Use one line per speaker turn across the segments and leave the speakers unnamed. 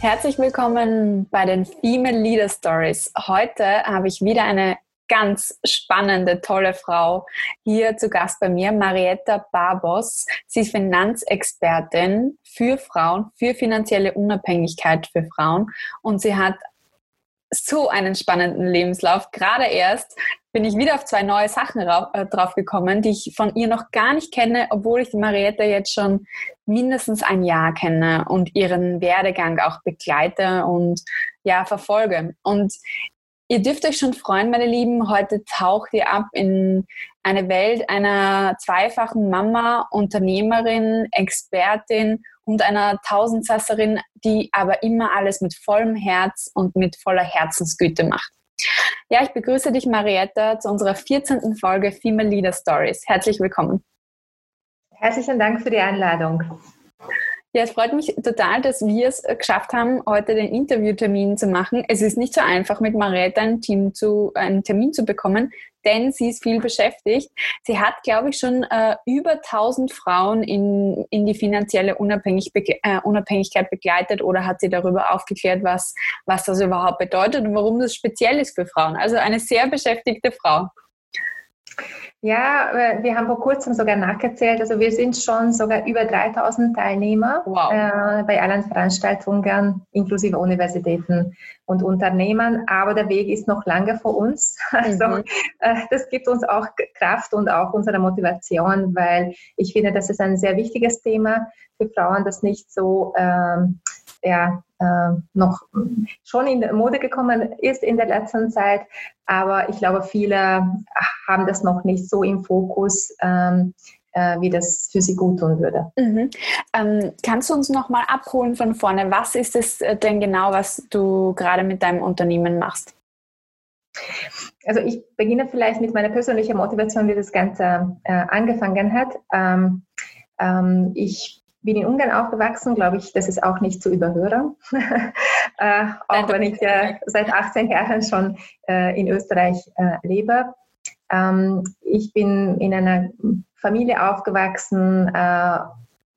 Herzlich willkommen bei den Female Leader Stories. Heute habe ich wieder eine ganz spannende, tolle Frau hier zu Gast bei mir, Marietta Barbos. Sie ist Finanzexpertin für Frauen, für finanzielle Unabhängigkeit für Frauen und sie hat so einen spannenden Lebenslauf. Gerade erst bin ich wieder auf zwei neue Sachen äh, drauf gekommen, die ich von ihr noch gar nicht kenne, obwohl ich die Marietta jetzt schon mindestens ein Jahr kenne und ihren Werdegang auch begleite und ja, verfolge. Und ihr dürft euch schon freuen, meine Lieben. Heute taucht ihr ab in eine Welt einer zweifachen Mama, Unternehmerin, Expertin und einer Tausendsasserin, die aber immer alles mit vollem Herz und mit voller Herzensgüte macht. Ja, ich begrüße dich, Marietta, zu unserer 14. Folge Female Leader Stories. Herzlich willkommen.
Herzlichen Dank für die Einladung.
Ja, es freut mich total, dass wir es geschafft haben, heute den Interviewtermin zu machen. Es ist nicht so einfach, mit Marietta einen, Team zu, einen Termin zu bekommen, denn sie ist viel beschäftigt. Sie hat, glaube ich, schon äh, über 1000 Frauen in, in die finanzielle Unabhängig, äh, Unabhängigkeit begleitet oder hat sie darüber aufgeklärt, was, was das überhaupt bedeutet und warum das speziell ist für Frauen. Also eine sehr beschäftigte Frau.
Ja, äh, wir haben vor kurzem sogar nachgezählt. Also wir sind schon sogar über 3000 Teilnehmer wow. äh, bei allen Veranstaltungen, inklusive Universitäten und Unternehmen. Aber der Weg ist noch lange vor uns. Also mhm. äh, das gibt uns auch Kraft und auch unsere Motivation, weil ich finde, das ist ein sehr wichtiges Thema für Frauen, das nicht so ähm, ja, äh, noch schon in die Mode gekommen ist in der letzten Zeit. Aber ich glaube, viele haben das noch nicht so im Fokus. Ähm, äh, wie das für sie gut tun würde.
Mhm. Ähm, kannst du uns noch mal abholen von vorne? Was ist es äh, denn genau, was du gerade mit deinem Unternehmen machst?
Also ich beginne vielleicht mit meiner persönlichen Motivation, wie das Ganze äh, angefangen hat. Ähm, ähm, ich bin in Ungarn aufgewachsen, glaube ich, das ist auch nicht zu überhören. äh, auch wenn ich äh, seit 18 Jahren schon äh, in Österreich äh, lebe. Ähm, ich bin in einer Familie aufgewachsen, äh,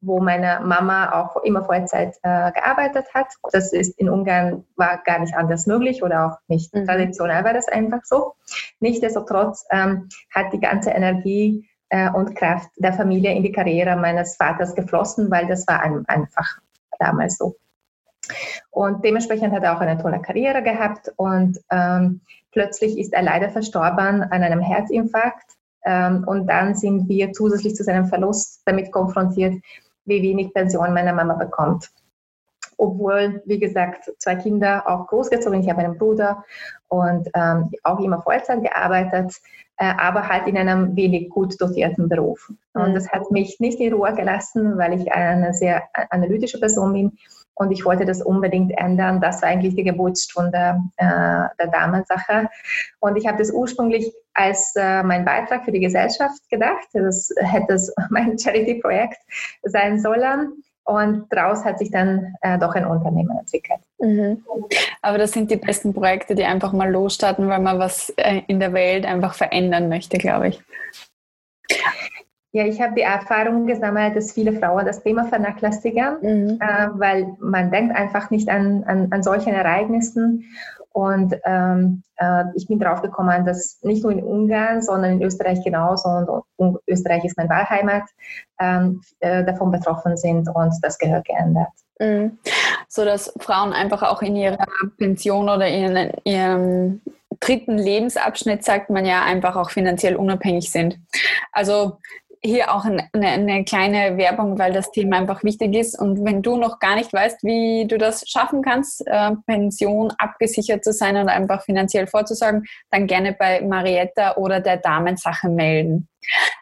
wo meine Mama auch immer Vollzeit äh, gearbeitet hat. Das ist in Ungarn war gar nicht anders möglich oder auch nicht mhm. traditionell war das einfach so. Nichtsdestotrotz ähm, hat die ganze Energie äh, und Kraft der Familie in die Karriere meines Vaters geflossen, weil das war ein, einfach damals so. Und dementsprechend hat er auch eine tolle Karriere gehabt und ähm, plötzlich ist er leider verstorben an einem Herzinfarkt. Ähm, und dann sind wir zusätzlich zu seinem Verlust damit konfrontiert, wie wenig Pension meine Mama bekommt. Obwohl, wie gesagt, zwei Kinder auch großgezogen, ich habe einen Bruder und ähm, auch immer Vollzeit gearbeitet. Äh, aber halt in einem wenig gut dotierten Beruf. Und mhm. das hat mich nicht in Ruhe gelassen, weil ich eine sehr analytische Person bin und ich wollte das unbedingt ändern. Das war eigentlich die Geburtsstunde äh, der Damensache. Und ich habe das ursprünglich als äh, mein Beitrag für die Gesellschaft gedacht. Das hätte mein Charity-Projekt sein sollen. Und daraus hat sich dann äh, doch ein Unternehmen entwickelt.
Mhm. Aber das sind die besten Projekte, die einfach mal losstarten, weil man was äh, in der Welt einfach verändern möchte, glaube ich.
Ja, ich habe die Erfahrung gesammelt, dass viele Frauen das Thema vernachlässigen, mhm. äh, weil man denkt einfach nicht an, an, an solchen Ereignissen. Und ähm, äh, ich bin drauf gekommen, dass nicht nur in Ungarn, sondern in Österreich genauso, und, und Österreich ist mein Wahlheimat, ähm, äh, davon betroffen sind und das gehört geändert.
Mhm. So dass Frauen einfach auch in ihrer Pension oder in ihrem dritten Lebensabschnitt, sagt man ja, einfach auch finanziell unabhängig sind. Also hier auch eine, eine, kleine Werbung, weil das Thema einfach wichtig ist. Und wenn du noch gar nicht weißt, wie du das schaffen kannst, äh, Pension abgesichert zu sein und einfach finanziell vorzusorgen, dann gerne bei Marietta oder der Damensache melden.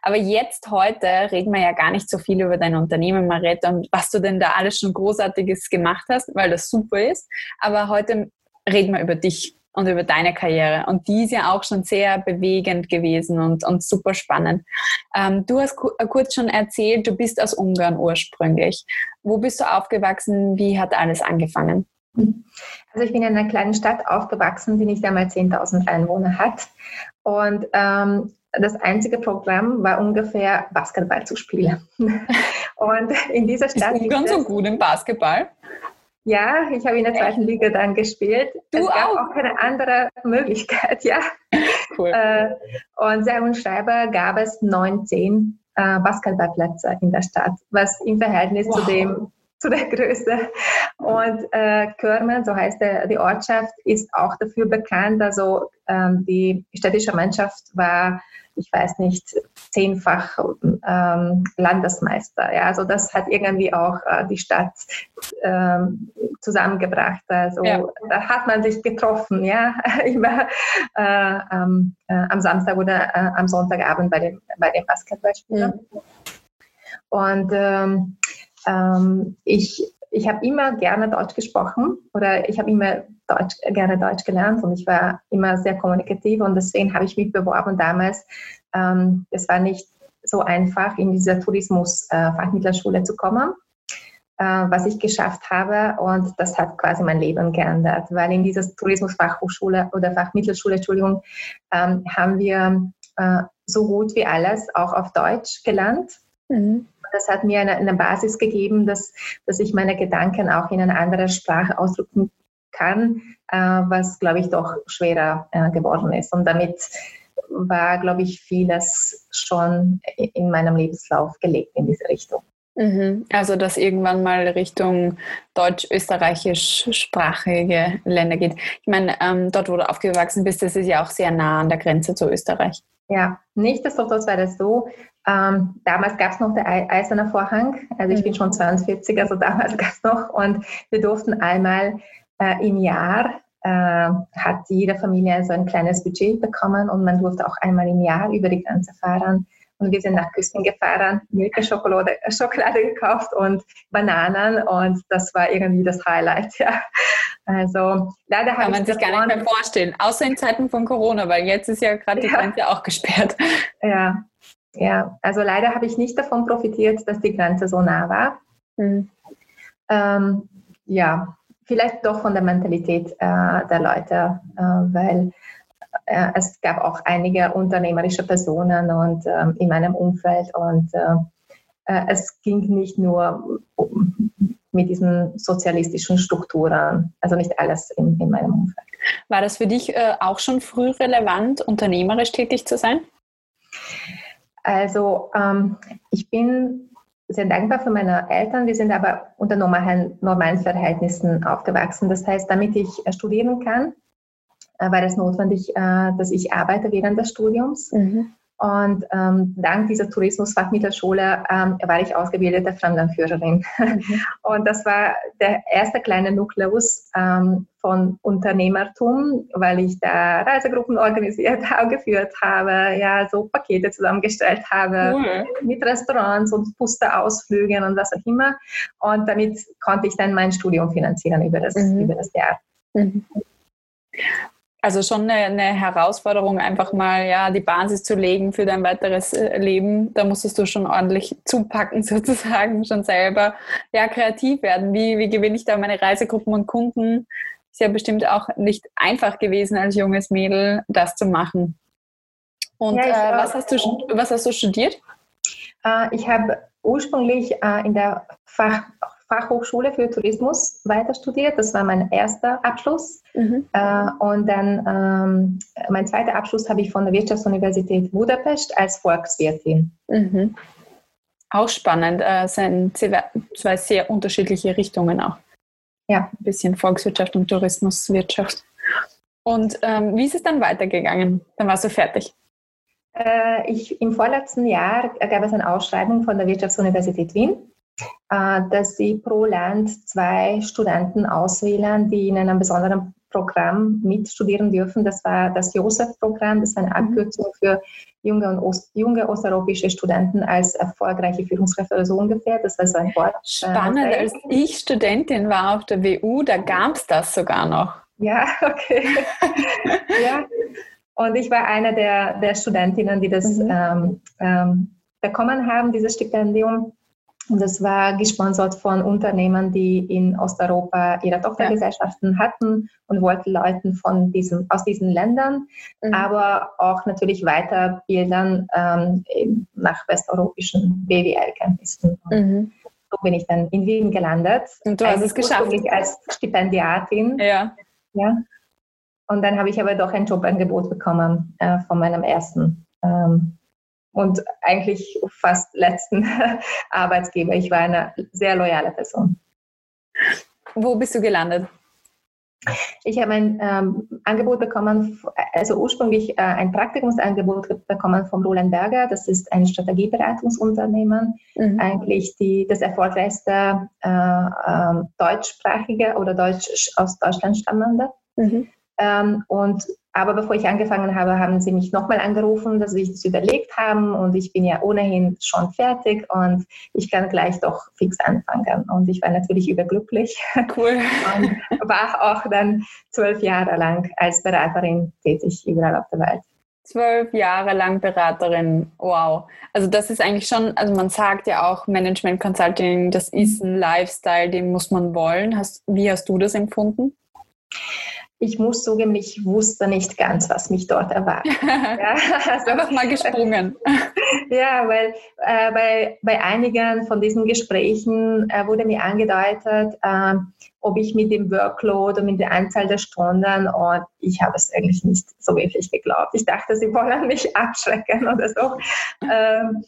Aber jetzt heute reden wir ja gar nicht so viel über dein Unternehmen, Marietta, und was du denn da alles schon Großartiges gemacht hast, weil das super ist. Aber heute reden wir über dich und über deine Karriere. Und die ist ja auch schon sehr bewegend gewesen und, und super spannend. Ähm, du hast ku äh, kurz schon erzählt, du bist aus Ungarn ursprünglich. Wo bist du aufgewachsen? Wie hat alles angefangen?
Also ich bin in einer kleinen Stadt aufgewachsen, die nicht einmal 10.000 Einwohner hat. Und ähm, das einzige Programm war ungefähr Basketball zu spielen.
Und in dieser Stadt. Ist Ungarn so gut im Basketball?
Ja, ich habe in der zweiten Liga dann gespielt.
Du
es gab
auch?
auch keine andere Möglichkeit, ja.
Cool.
Äh, und sage und schreibe gab es 19 äh, Basketballplätze in der Stadt, was im Verhältnis
Wow.
zu dem zu der Größe. Und äh, Körmen, so heißt der, die Ortschaft, ist auch dafür bekannt. Also ähm, die städtische Mannschaft war, ich weiß nicht, zehnfach ähm, Landesmeister. Ja, also das hat irgendwie auch äh, die Stadt ähm, zusammengebracht. Also
Ja.
da hat man sich getroffen, ja, immer äh, am, äh, am Samstag oder äh, am Sonntagabend bei dem, bei dem Basketballspielen. Und ähm, ähm, ich, ich habe immer gerne Deutsch gesprochen oder ich habe immer Deutsch, gerne Deutsch gelernt und ich war immer sehr kommunikativ und deswegen habe ich mich beworben damals. Ähm, es war nicht so einfach, in diese Tourismus-Fachmittelschule zu kommen, äh, was ich geschafft habe und das hat quasi mein Leben geändert, weil in dieser Tourismusfachhochschule oder Fachmittelschule, Entschuldigung, ähm, haben wir äh, so gut wie alles auch auf Deutsch gelernt
Mhm.
Das hat mir eine, eine Basis gegeben, dass, dass ich meine Gedanken auch in einer anderen Sprache ausdrücken kann, äh, was, glaube ich, doch schwerer äh, geworden ist. Und damit war, glaube ich, vieles schon in meinem Lebenslauf gelegt in diese Richtung.
Mhm. Also, dass irgendwann mal Richtung deutsch-österreichisch-sprachige Länder geht. Ich meine, ähm, dort, wo du aufgewachsen bist, das ist ja auch sehr nah an der Grenze zu Österreich.
Ja, nichtsdestotrotz war das so. Ähm, damals gab es noch den Ei- Eiserner Vorhang. Also ich bin schon 42, also damals gab es noch. Und wir durften einmal äh, im Jahr, äh, hat jede Familie so ein kleines Budget bekommen und man durfte auch einmal im Jahr über die Grenze fahren. Und wir sind nach Küsten gefahren, Milka-Schokolade Schokolade gekauft und Bananen und das war irgendwie das Highlight, ja. Also leider
Kann man
ich
sich gar nicht mehr vorstellen, außer in Zeiten von Corona, weil jetzt ist ja gerade die
Ja.
Grenze auch gesperrt.
Ja, ja. Also leider habe ich nicht davon profitiert, dass die Grenze so nah war.
Mhm.
Ähm, ja, vielleicht doch von der Mentalität äh, der Leute, äh, weil äh, es gab auch einige unternehmerische Personen und ähm, in meinem Umfeld und äh, äh, es ging nicht nur um, mit diesen sozialistischen Strukturen, also nicht alles in, in meinem Umfeld.
War das für dich äh, auch schon früh relevant, unternehmerisch tätig zu sein?
Also ähm, ich bin sehr dankbar für meine Eltern, die sind aber unter normalen, normalen Verhältnissen aufgewachsen. Das heißt, damit ich äh, studieren kann, äh, war es notwendig, äh, dass ich arbeite während des Studiums. Und ähm, dank dieser Tourismusfachmittelschule ähm, war ich ausgebildete Fremdenführerin. Und das war der erste kleine Nukleus ähm, von Unternehmertum, weil ich da Reisegruppen organisiert habe, geführt habe, ja, so Pakete zusammengestellt habe
Cool.
mit Restaurants und Pusterausflügen und was auch immer. Und damit konnte ich dann mein Studium finanzieren über das,
Mhm.
über das Jahr.
Also schon eine, eine Herausforderung, einfach mal ja die Basis zu legen für dein weiteres äh, Leben. Da musstest du schon ordentlich zupacken, sozusagen, schon selber ja kreativ werden. Wie, wie gewinne ich da meine Reisegruppen und Kunden? Ist ja bestimmt auch nicht einfach gewesen als junges Mädel, das zu machen. Und
Ja,
äh,
war-
was, hast du, was hast du studiert?
Äh, ich habe ursprünglich äh, in der Fach, Fachhochschule für Tourismus weiter studiert. Das war mein erster Abschluss.
Mhm.
Äh, und dann ähm, mein zweiter Abschluss habe ich von der Wirtschaftsuniversität Budapest als Volkswirtin.
Mhm. Auch spannend. Äh, Es sind zwei sehr unterschiedliche Richtungen auch.
Ja.
Ein bisschen Volkswirtschaft und Tourismuswirtschaft. Und ähm, wie ist es dann weitergegangen? Dann warst du fertig.
Äh, ich, Im vorletzten Jahr gab es eine Ausschreibung von der Wirtschaftsuniversität Wien, dass sie pro Land zwei Studenten auswählen, die in einem besonderen Programm mitstudieren dürfen. Das war das Josef-Programm, das war eine
Mhm.
Abkürzung für junge, und Ost, junge osteuropäische Studenten als erfolgreiche Führungskräfte so ungefähr. Das war so ein Wort.
Spannend,
Äh,
als ich Studentin war auf der WU, da gab es das sogar noch.
Ja, okay. ja. Und ich war eine der, der Studentinnen, die das
Mhm.
ähm, ähm, bekommen haben, dieses Stipendium. Und das war gesponsert von Unternehmen, die in Osteuropa ihre Tochtergesellschaften hatten und wollten Leuten von diesem, aus diesen Ländern,
Mhm.
aber auch natürlich weiterbilden ähm, nach westeuropäischen BWL-Kenntnissen.
Mhm.
so bin ich dann in Wien gelandet.
Und du hast es geschafft.
als Stipendiatin.
Ja.
ja. Und dann habe ich aber doch ein Jobangebot bekommen äh, von meinem ersten ähm, und eigentlich fast letzten Arbeitsgeber. Ich war eine sehr loyale Person.
Wo bist du gelandet?
Ich habe ein ähm, Angebot bekommen, also ursprünglich äh, ein Praktikumsangebot bekommen von Roland Berger. Das ist ein Strategieberatungsunternehmen, mhm. eigentlich die, das erfolgreichste äh, äh, deutschsprachige oder Deutsch aus Deutschland stammende. Mhm. Ähm, und aber bevor ich angefangen habe, haben sie mich nochmal angerufen, dass sie das überlegt haben und ich bin ja ohnehin schon fertig und ich kann gleich doch fix anfangen. Und ich war natürlich überglücklich.
Cool.
Und war auch dann zwölf Jahre lang als Beraterin tätig überall auf der Welt.
Zwölf Jahre lang Beraterin, wow. Also das ist eigentlich schon, also man sagt ja auch Management Consulting, das ist ein Lifestyle, den muss man wollen. Hast, wie hast du das empfunden?
Ich muss zugeben, ich wusste nicht ganz, was mich dort erwartet.
ja, also, Einfach mal gesprungen.
ja, weil äh, bei, bei einigen von diesen Gesprächen äh, wurde mir angedeutet, äh, ob ich mit dem Workload und mit der Anzahl der Stunden und ich habe es eigentlich nicht so wirklich geglaubt. Ich dachte, sie wollen mich abschrecken oder so. Ähm,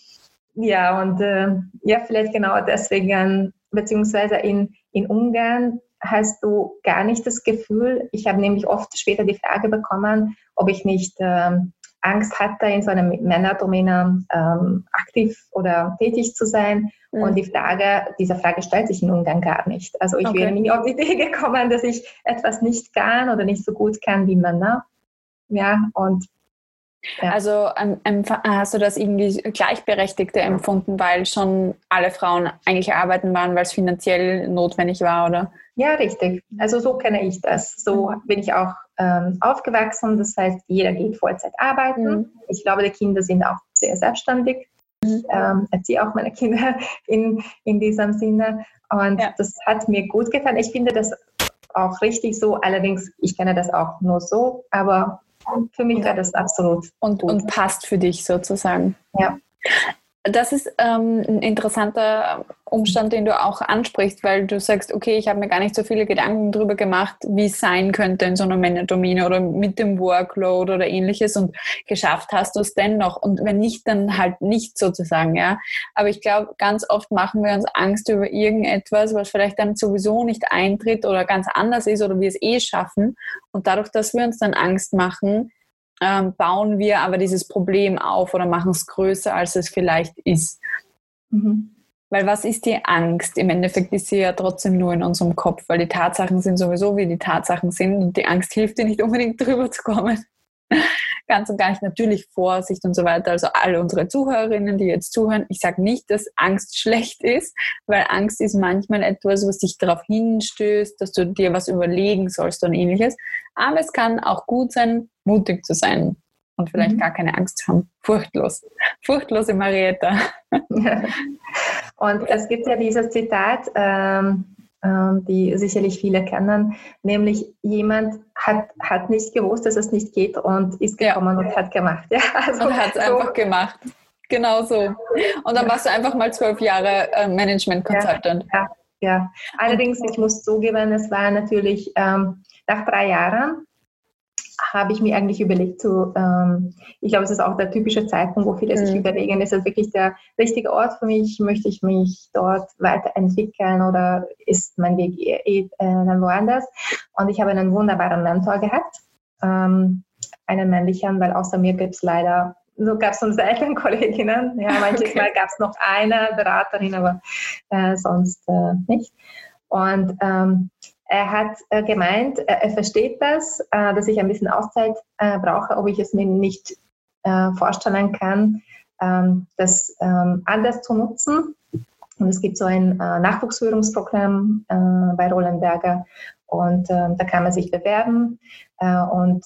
ja, und äh, ja, vielleicht genau deswegen, beziehungsweise in, in Ungarn hast du gar nicht das Gefühl, ich habe nämlich oft später die Frage bekommen, ob ich nicht ähm, Angst hatte, in so einer Männerdomäne ähm, aktiv oder tätig zu sein. Mhm. Und die Frage, diese Frage stellt sich in Ungarn gar nicht. Also ich okay. wäre nie auf die Idee gekommen, dass ich etwas nicht kann oder nicht so gut kann wie Männer. Ja, und
ja. Also ähm, hast du das irgendwie gleichberechtigte empfunden, weil schon alle Frauen eigentlich arbeiten waren, weil es finanziell notwendig war, oder?
Ja, richtig. Also so kenne ich das. So mhm. bin ich auch ähm, aufgewachsen. Das heißt, jeder geht Vollzeit arbeiten. Mhm. Ich glaube, die Kinder sind auch sehr selbstständig. Ich mhm. ähm, erziehe auch meine Kinder in, in diesem Sinne. Und ja. das hat mir gut getan. Ich finde das auch richtig so. Allerdings, ich kenne das auch nur so. Aber für mich wäre das absolut.
Und, gut. und passt für dich sozusagen.
Ja.
Das ist ähm, ein interessanter Umstand, den du auch ansprichst, weil du sagst, okay, ich habe mir gar nicht so viele Gedanken darüber gemacht, wie es sein könnte in so einer Männerdomäne oder mit dem Workload oder ähnliches und geschafft hast du es dennoch und wenn nicht, dann halt nicht sozusagen, ja. Aber ich glaube, ganz oft machen wir uns Angst über irgendetwas, was vielleicht dann sowieso nicht eintritt oder ganz anders ist oder wir es eh schaffen und dadurch, dass wir uns dann Angst machen, ähm, bauen wir aber dieses Problem auf oder machen es größer, als es vielleicht ist. Mhm. Weil was ist die Angst? Im Endeffekt ist sie ja trotzdem nur in unserem Kopf, weil die Tatsachen sind sowieso, wie die Tatsachen sind und die Angst hilft dir nicht unbedingt drüber zu kommen. Ganz und gar nicht natürlich Vorsicht und so weiter. Also alle unsere Zuhörerinnen, die jetzt zuhören, ich sage nicht, dass Angst schlecht ist, weil Angst ist manchmal etwas, was dich darauf hinstößt, dass du dir was überlegen sollst und ähnliches. Aber es kann auch gut sein, mutig zu sein und vielleicht mhm. gar keine Angst zu haben. Furchtlos. Furchtlose Marietta.
Und es gibt ja dieses Zitat, ähm, ähm, die sicherlich viele kennen, nämlich jemand hat, hat nicht gewusst, dass es nicht geht und ist gekommen ja. und hat gemacht.
Ja, also und hat es so. einfach gemacht. Genau so. Und dann warst du einfach mal zwölf Jahre äh, Management Consultant.
Ja, ja, ja. Allerdings, ich muss zugeben, es war natürlich ähm, nach drei Jahren habe ich mir eigentlich überlegt, so, ähm, ich glaube, es ist auch der typische Zeitpunkt, wo viele mhm. sich überlegen, ist das wirklich der richtige Ort für mich? Möchte ich mich dort weiterentwickeln oder ist mein Weg eh, eh, dann woanders? Und ich habe einen wunderbaren Mentor gehabt, ähm, einen männlichen, weil außer mir gibt es leider so gab es so selten Kolleginnen. Ja, manchmal okay. gab es noch eine Beraterin, aber äh, sonst äh, nicht. Und ähm, er hat äh, gemeint, er versteht das, äh, dass ich ein bisschen Auszeit äh, brauche, ob ich es mir nicht vorstellen kann, ähm, das ähm, anders zu nutzen. Und es gibt so ein Nachwuchsführungsprogramm bei Roland Berger und ähm, da kann man sich bewerben. und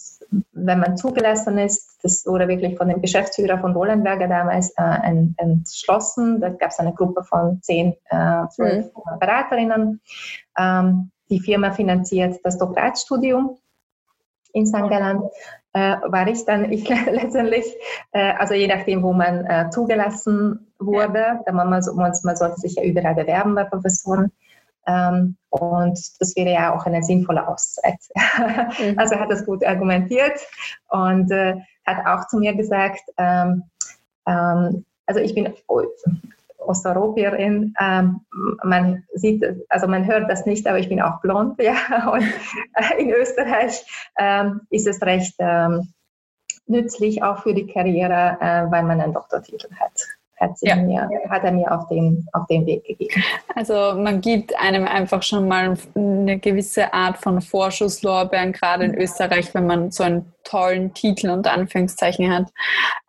wenn man zugelassen ist, das wurde wirklich von dem Geschäftsführer von Rolandberger damals entschlossen. Da gab es eine Gruppe von zehn, zwölf mhm. Beraterinnen die Firma finanziert das Doktoratsstudium in. Gallen äh, war ich dann ich letztendlich, äh, also je nachdem, wo man äh, zugelassen wurde, da man, man, man sollte sich ja überall bewerben bei Professoren. Ähm, und das wäre ja auch eine sinnvolle Auszeit. Mhm. Also hat das gut argumentiert und äh, hat auch zu mir gesagt, ähm, ähm, also ich bin Osteuropäerin. Ähm, man sieht, also man hört das nicht, aber ich bin auch blond, ja. Und äh, in Österreich ähm, ist es recht ähm, nützlich auch für die Karriere, äh, weil man einen Doktortitel hat hat, ja. mir, hat er mir auf den, auf den Weg gegeben.
Also man gibt einem einfach schon mal eine gewisse Art von Vorschusslorbeeren, gerade in Österreich, wenn man so einen tollen Titel unter Anführungszeichen hat.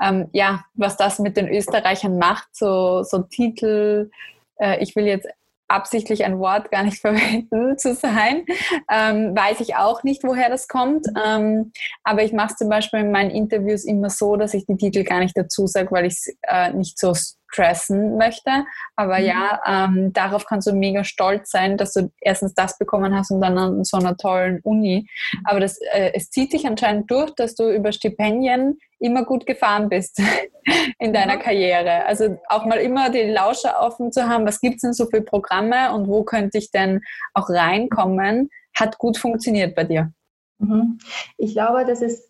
Ähm, ja, was das mit den Österreichern macht, so, so Titel, äh, ich will jetzt absichtlich ein Wort gar nicht verwenden zu sein. Ähm, weiß ich auch nicht, woher das kommt. Ähm, aber ich mache es zum Beispiel in meinen Interviews immer so, dass ich die Titel gar nicht dazu sage, weil ich es äh, nicht so stressen möchte. Aber mhm. ja, ähm, darauf kannst du mega stolz sein, dass du erstens das bekommen hast und dann an so einer tollen Uni. Aber das, äh, es zieht sich anscheinend durch, dass du über Stipendien immer gut gefahren bist in deiner mhm. Karriere. Also auch mal immer die Lauscher offen zu haben, was gibt es denn so für Programme und wo könnte ich denn auch reinkommen, hat gut funktioniert bei dir.
Mhm. Ich glaube, das ist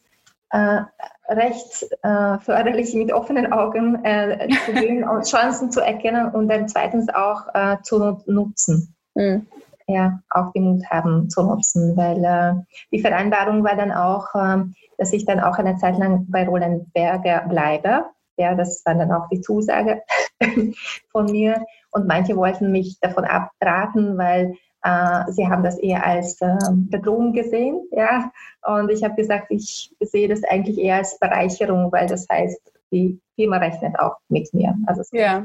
äh, recht äh, förderlich, mit offenen Augen äh, zu gehen und Chancen zu erkennen und dann zweitens auch äh, zu nutzen. Mhm. Ja, auch den Mut haben zu nutzen, weil äh, die Vereinbarung war dann auch, ähm, dass ich dann auch eine Zeit lang bei Roland Berger bleibe. Ja, das war dann auch die Zusage von mir. Und manche wollten mich davon abraten, weil sie haben das eher als äh, Bedrohung gesehen. Ja? Und ich habe gesagt, ich sehe das eigentlich eher als Bereicherung, weil das heißt, die Firma rechnet auch mit mir.
Also ja.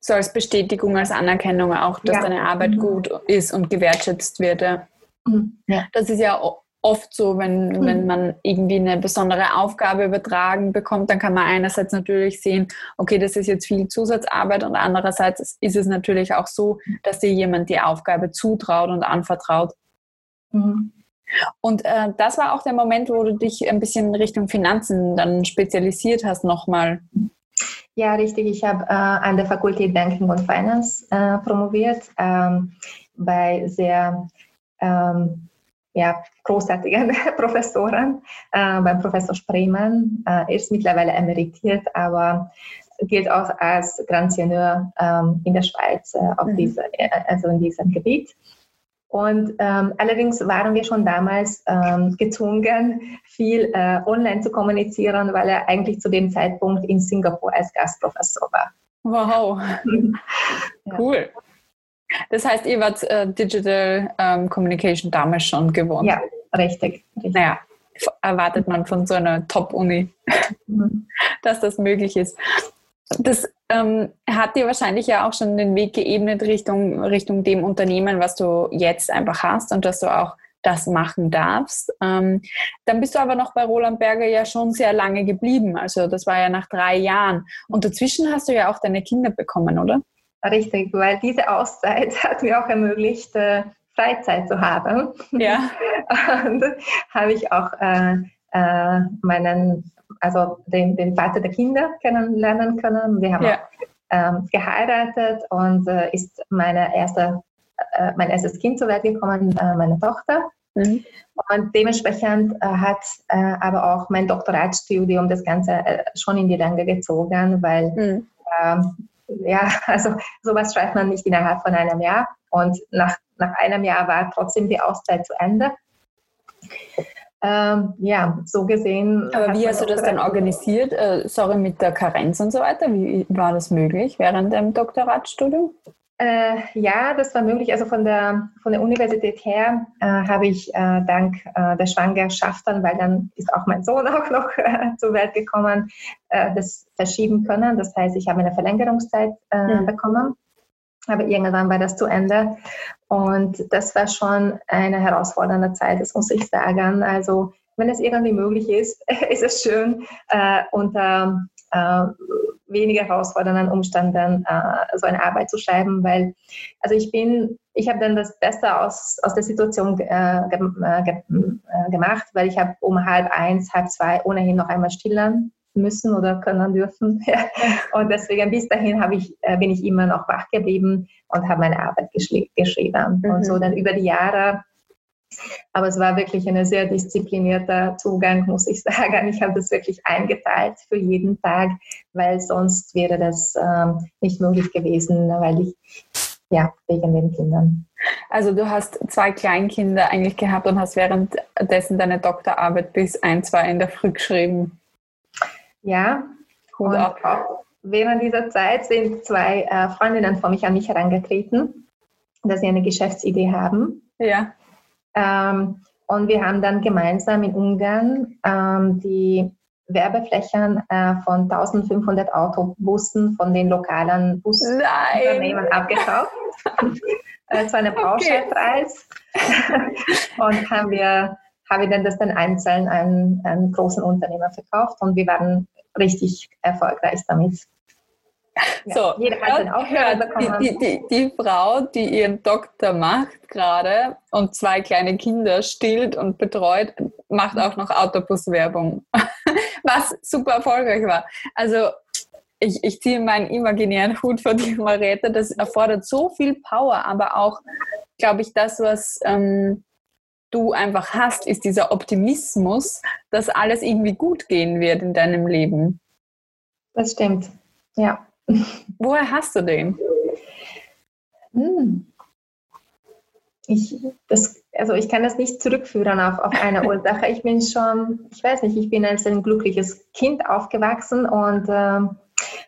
So als Bestätigung, als Anerkennung auch, dass ja. deine Arbeit mhm. gut ist und gewertschätzt wird. Ja. Mhm. Das ist ja oft so, wenn, mhm. wenn man irgendwie eine besondere Aufgabe übertragen bekommt, dann kann man einerseits natürlich sehen, okay, das ist jetzt viel Zusatzarbeit und andererseits ist es natürlich auch so, dass dir jemand die Aufgabe zutraut und anvertraut. Mhm. Und äh, das war auch der Moment, wo du dich ein bisschen Richtung Finanzen dann spezialisiert hast nochmal.
Ja, richtig. Ich habe äh, an der Fakultät Banking und Finance äh, promoviert ähm, bei sehr ähm, ja, großartigen Professoren, äh, beim Professor Spreemann. Äh, er ist mittlerweile emeritiert, aber gilt auch als Grand Seigneur ähm, in der Schweiz äh, auf mhm. diese, äh, also in diesem Gebiet. Und ähm, allerdings waren wir schon damals ähm, gezwungen, viel äh, online zu kommunizieren, weil er eigentlich zu dem Zeitpunkt in Singapur als Gastprofessor war.
Wow, cool. Das heißt, ihr wart äh, Digital ähm, Communication damals schon gewohnt.
Ja, richtig. richtig.
Naja, erwartet man von so einer Top-Uni, mhm. dass das möglich ist. Das ähm, hat dir wahrscheinlich ja auch schon den Weg geebnet Richtung, Richtung dem Unternehmen, was du jetzt einfach hast und dass du auch das machen darfst. Ähm, dann bist du aber noch bei Roland Berger ja schon sehr lange geblieben. Also das war ja nach drei Jahren. Und dazwischen hast du ja auch deine Kinder bekommen, oder?
Richtig, weil diese Auszeit hat mir auch ermöglicht, äh, Freizeit zu haben. Ja. Und habe ich auch äh, äh, meinen, also den, den Vater der Kinder kennenlernen können. Wir haben ja. auch ähm, geheiratet und äh, ist meine erste, äh, mein erstes Kind zur Welt gekommen, äh, meine Tochter. Mhm. Und dementsprechend hat aber auch mein Doktoratstudium das Ganze schon in die Länge gezogen, weil mhm. Ja, also sowas schreibt man nicht innerhalb von einem Jahr. Und nach, nach einem Jahr war trotzdem die Auszeit zu Ende. Ähm, ja, so gesehen.
Aber wie hast du das dann organisiert? Äh, sorry, mit der Karenz und so weiter. Wie war das möglich während dem Doktoratstudium?
Äh, ja, das war möglich. Also von der, von der Universität her äh, habe ich äh, dank äh, der Schwangerschaft dann, weil dann ist auch mein Sohn auch noch äh, zur Welt gekommen, äh, das verschieben können. Das heißt, ich habe eine Verlängerungszeit mhm. bekommen. Aber irgendwann war das zu Ende. Und das war schon eine herausfordernde Zeit, das muss ich sagen. Also wenn es irgendwie möglich ist, ist es schön, unter weniger herausfordernden Umständen äh, so eine Arbeit zu schreiben, weil also ich bin, ich habe dann das Beste aus, aus der Situation äh, ge, äh, ge, äh, gemacht, weil ich habe um halb eins, halb zwei ohnehin noch einmal stillen müssen oder können dürfen. und deswegen bis dahin ich, äh, bin ich immer noch wach geblieben und habe meine Arbeit geschrieben. Mhm. Und so dann über die Jahre aber es war wirklich ein sehr disziplinierter Zugang, muss ich sagen. Ich habe das wirklich eingeteilt für jeden Tag, weil sonst wäre das ähm, nicht möglich gewesen, weil ich, ja, wegen den Kindern.
Also du hast zwei Kleinkinder eigentlich gehabt und hast währenddessen deine Doktorarbeit bis ein, zwei in der Früh geschrieben.
Ja, Hut und auch während dieser Zeit sind zwei äh, Freundinnen von mich an mich herangetreten, dass sie eine Geschäftsidee haben.
Ja.
Ähm, und wir haben dann gemeinsam in Ungarn ähm, die Werbeflächen äh, von 1500 Autobussen von den lokalen Busunternehmen abgekauft. äh, zu einem Pauschalpreis. und haben wir, haben wir dann das dann einzeln an, an großen Unternehmen verkauft und wir waren richtig erfolgreich damit.
So, jeder hat den Aufgabe Die, die, die, Frau, die ihren Doktor macht gerade und zwei kleine Kinder stillt und betreut, macht auch noch Autobuswerbung, was super erfolgreich war. Also ich, ich ziehe meinen imaginären Hut vor dir, Marete. Das erfordert so viel Power, aber auch, glaube ich, das, was ähm, du einfach hast, ist dieser Optimismus, dass alles irgendwie gut gehen wird in deinem Leben.
Das stimmt, ja.
Woher hast du den? Hm.
Ich, das, also ich kann das nicht zurückführen auf, auf eine Ursache. Ich bin schon, ich weiß nicht, ich bin als ein glückliches Kind aufgewachsen und, äh,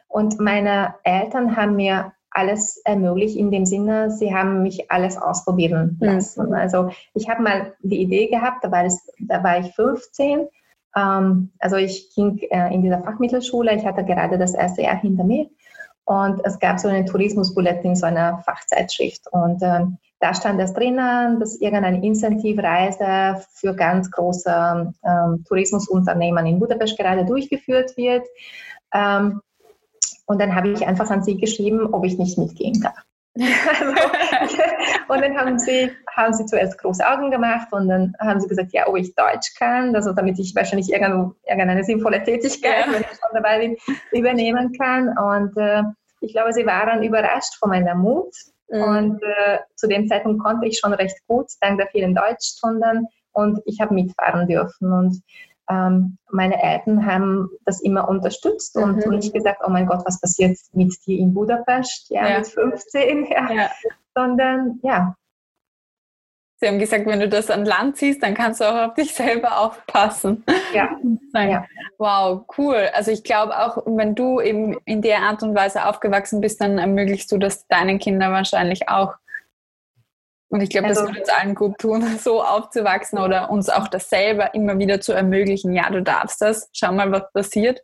und meine Eltern haben mir alles ermöglicht in dem Sinne, sie haben mich alles ausprobieren hm. lassen. Mhm. Also ich habe mal die Idee gehabt, da war, es, da war ich 15. Ähm, also ich ging äh, in dieser Fachmittelschule, ich hatte gerade das erste Jahr hinter mir und es gab so einen Tourismusbulletin, so eine Fachzeitschrift. Und ähm, da stand es drinnen, dass irgendeine Incentivreise für ganz große ähm, Tourismusunternehmen in Budapest gerade durchgeführt wird. Ähm, und dann habe ich einfach an sie geschrieben, ob ich nicht mitgehen kann. und dann haben sie, haben sie zuerst große Augen gemacht und dann haben sie gesagt, ja, ob ich Deutsch kann, also damit ich wahrscheinlich irgendwo, irgendeine sinnvolle Tätigkeit, ja. wenn ich schon dabei bin, übernehmen kann. Und äh, ich glaube, sie waren überrascht von meiner Mut. Mhm. Und äh, zu dem Zeitpunkt konnte ich schon recht gut, dank der vielen Deutschstunden. Und ich habe mitfahren dürfen. Und ähm, meine Eltern haben das immer unterstützt mhm. und nicht gesagt, oh mein Gott, was passiert mit dir in Budapest, ja, ja. mit 15, ja. ja. sondern ja.
Sie haben gesagt, wenn du das an Land ziehst, dann kannst du auch auf dich selber aufpassen.
Ja. ja.
Wow, cool. Also ich glaube auch, wenn du eben in der Art und Weise aufgewachsen bist, dann ermöglichst du das deinen Kindern wahrscheinlich auch. Und ich glaube, also, das würde uns allen gut tun, so aufzuwachsen oder uns auch das selber immer wieder zu ermöglichen. Ja, du darfst das. Schau mal, was passiert.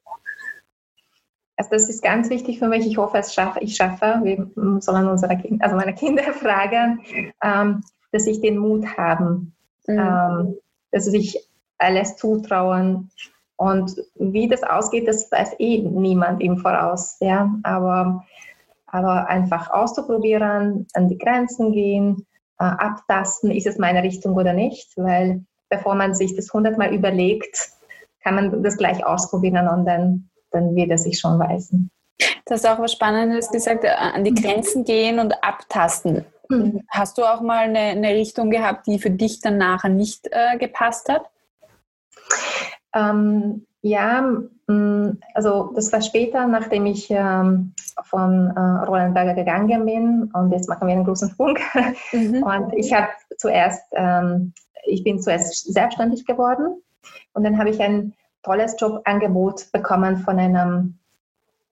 Also das ist ganz wichtig für mich. Ich hoffe, es schaffe, ich schaffe. Wir sollen unsere Kinder, also meine Kinder fragen, ähm, dass ich den Mut haben, mhm. ähm, dass sie sich alles zutrauen. Und wie das ausgeht, das weiß eh niemand im Voraus. Ja? Aber, aber einfach auszuprobieren, an die Grenzen gehen, äh, abtasten, ist es meine Richtung oder nicht, weil bevor man sich das hundertmal überlegt, kann man das gleich ausprobieren und dann, dann wird es sich schon weisen.
Du hast auch was Spannendes gesagt, äh, an die Grenzen gehen und abtasten. Mhm. Hast du auch mal eine, eine, Richtung gehabt, die für dich dann nachher nicht äh, gepasst hat?
Ähm, ja, mm, also das war später, nachdem ich ähm, von äh, Roland Berger gegangen bin und jetzt machen wir einen großen Sprung. Mhm. Und ich habe zuerst, ähm, ich bin zuerst selbstständig geworden und dann habe ich ein tolles Jobangebot bekommen von einem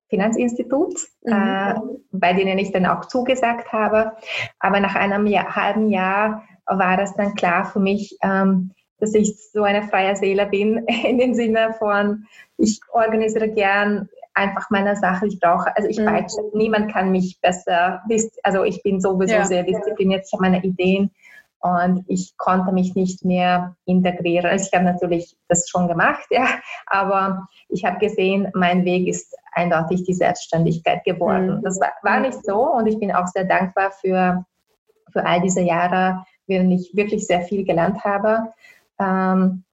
Finanzinstitut, mhm. äh, bei denen ich dann auch zugesagt habe. Aber nach einem Jahr, halben Jahr war es dann klar für mich, ähm, dass ich so eine freie Seele bin, in dem Sinne von, ich organisiere gern einfach meine Sache. Ich brauche, also ich mhm. weiß, niemand kann mich besser, also ich bin sowieso ja. sehr diszipliniert, ich habe meine Ideen und ich konnte mich nicht mehr integrieren. Also ich habe natürlich das schon gemacht, ja, aber ich habe gesehen, mein Weg ist eindeutig die Selbstständigkeit geworden. Mhm. Das war, war nicht so und ich bin auch sehr dankbar für, für all diese Jahre, während ich wirklich sehr viel gelernt habe. Ähm,